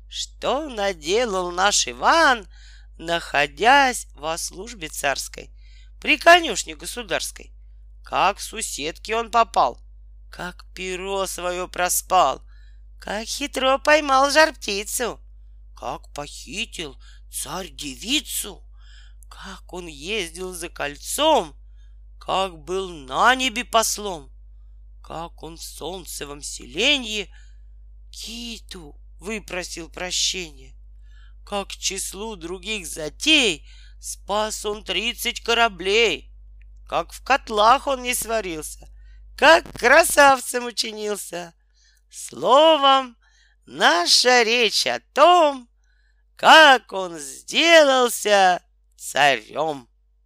Что наделал наш Иван, находясь во службе царской, при конюшне государской? Как с уседки он попал, как перо свое проспал, как хитро поймал жар птицу, как похитил царь девицу, как он ездил за кольцом, как был на небе послом, как он в солнцевом селенье Киту выпросил прощения, как числу других затей спас он тридцать кораблей, как в котлах он не сварился, как красавцем учинился. Словом, наша речь о том, как он сделался царем.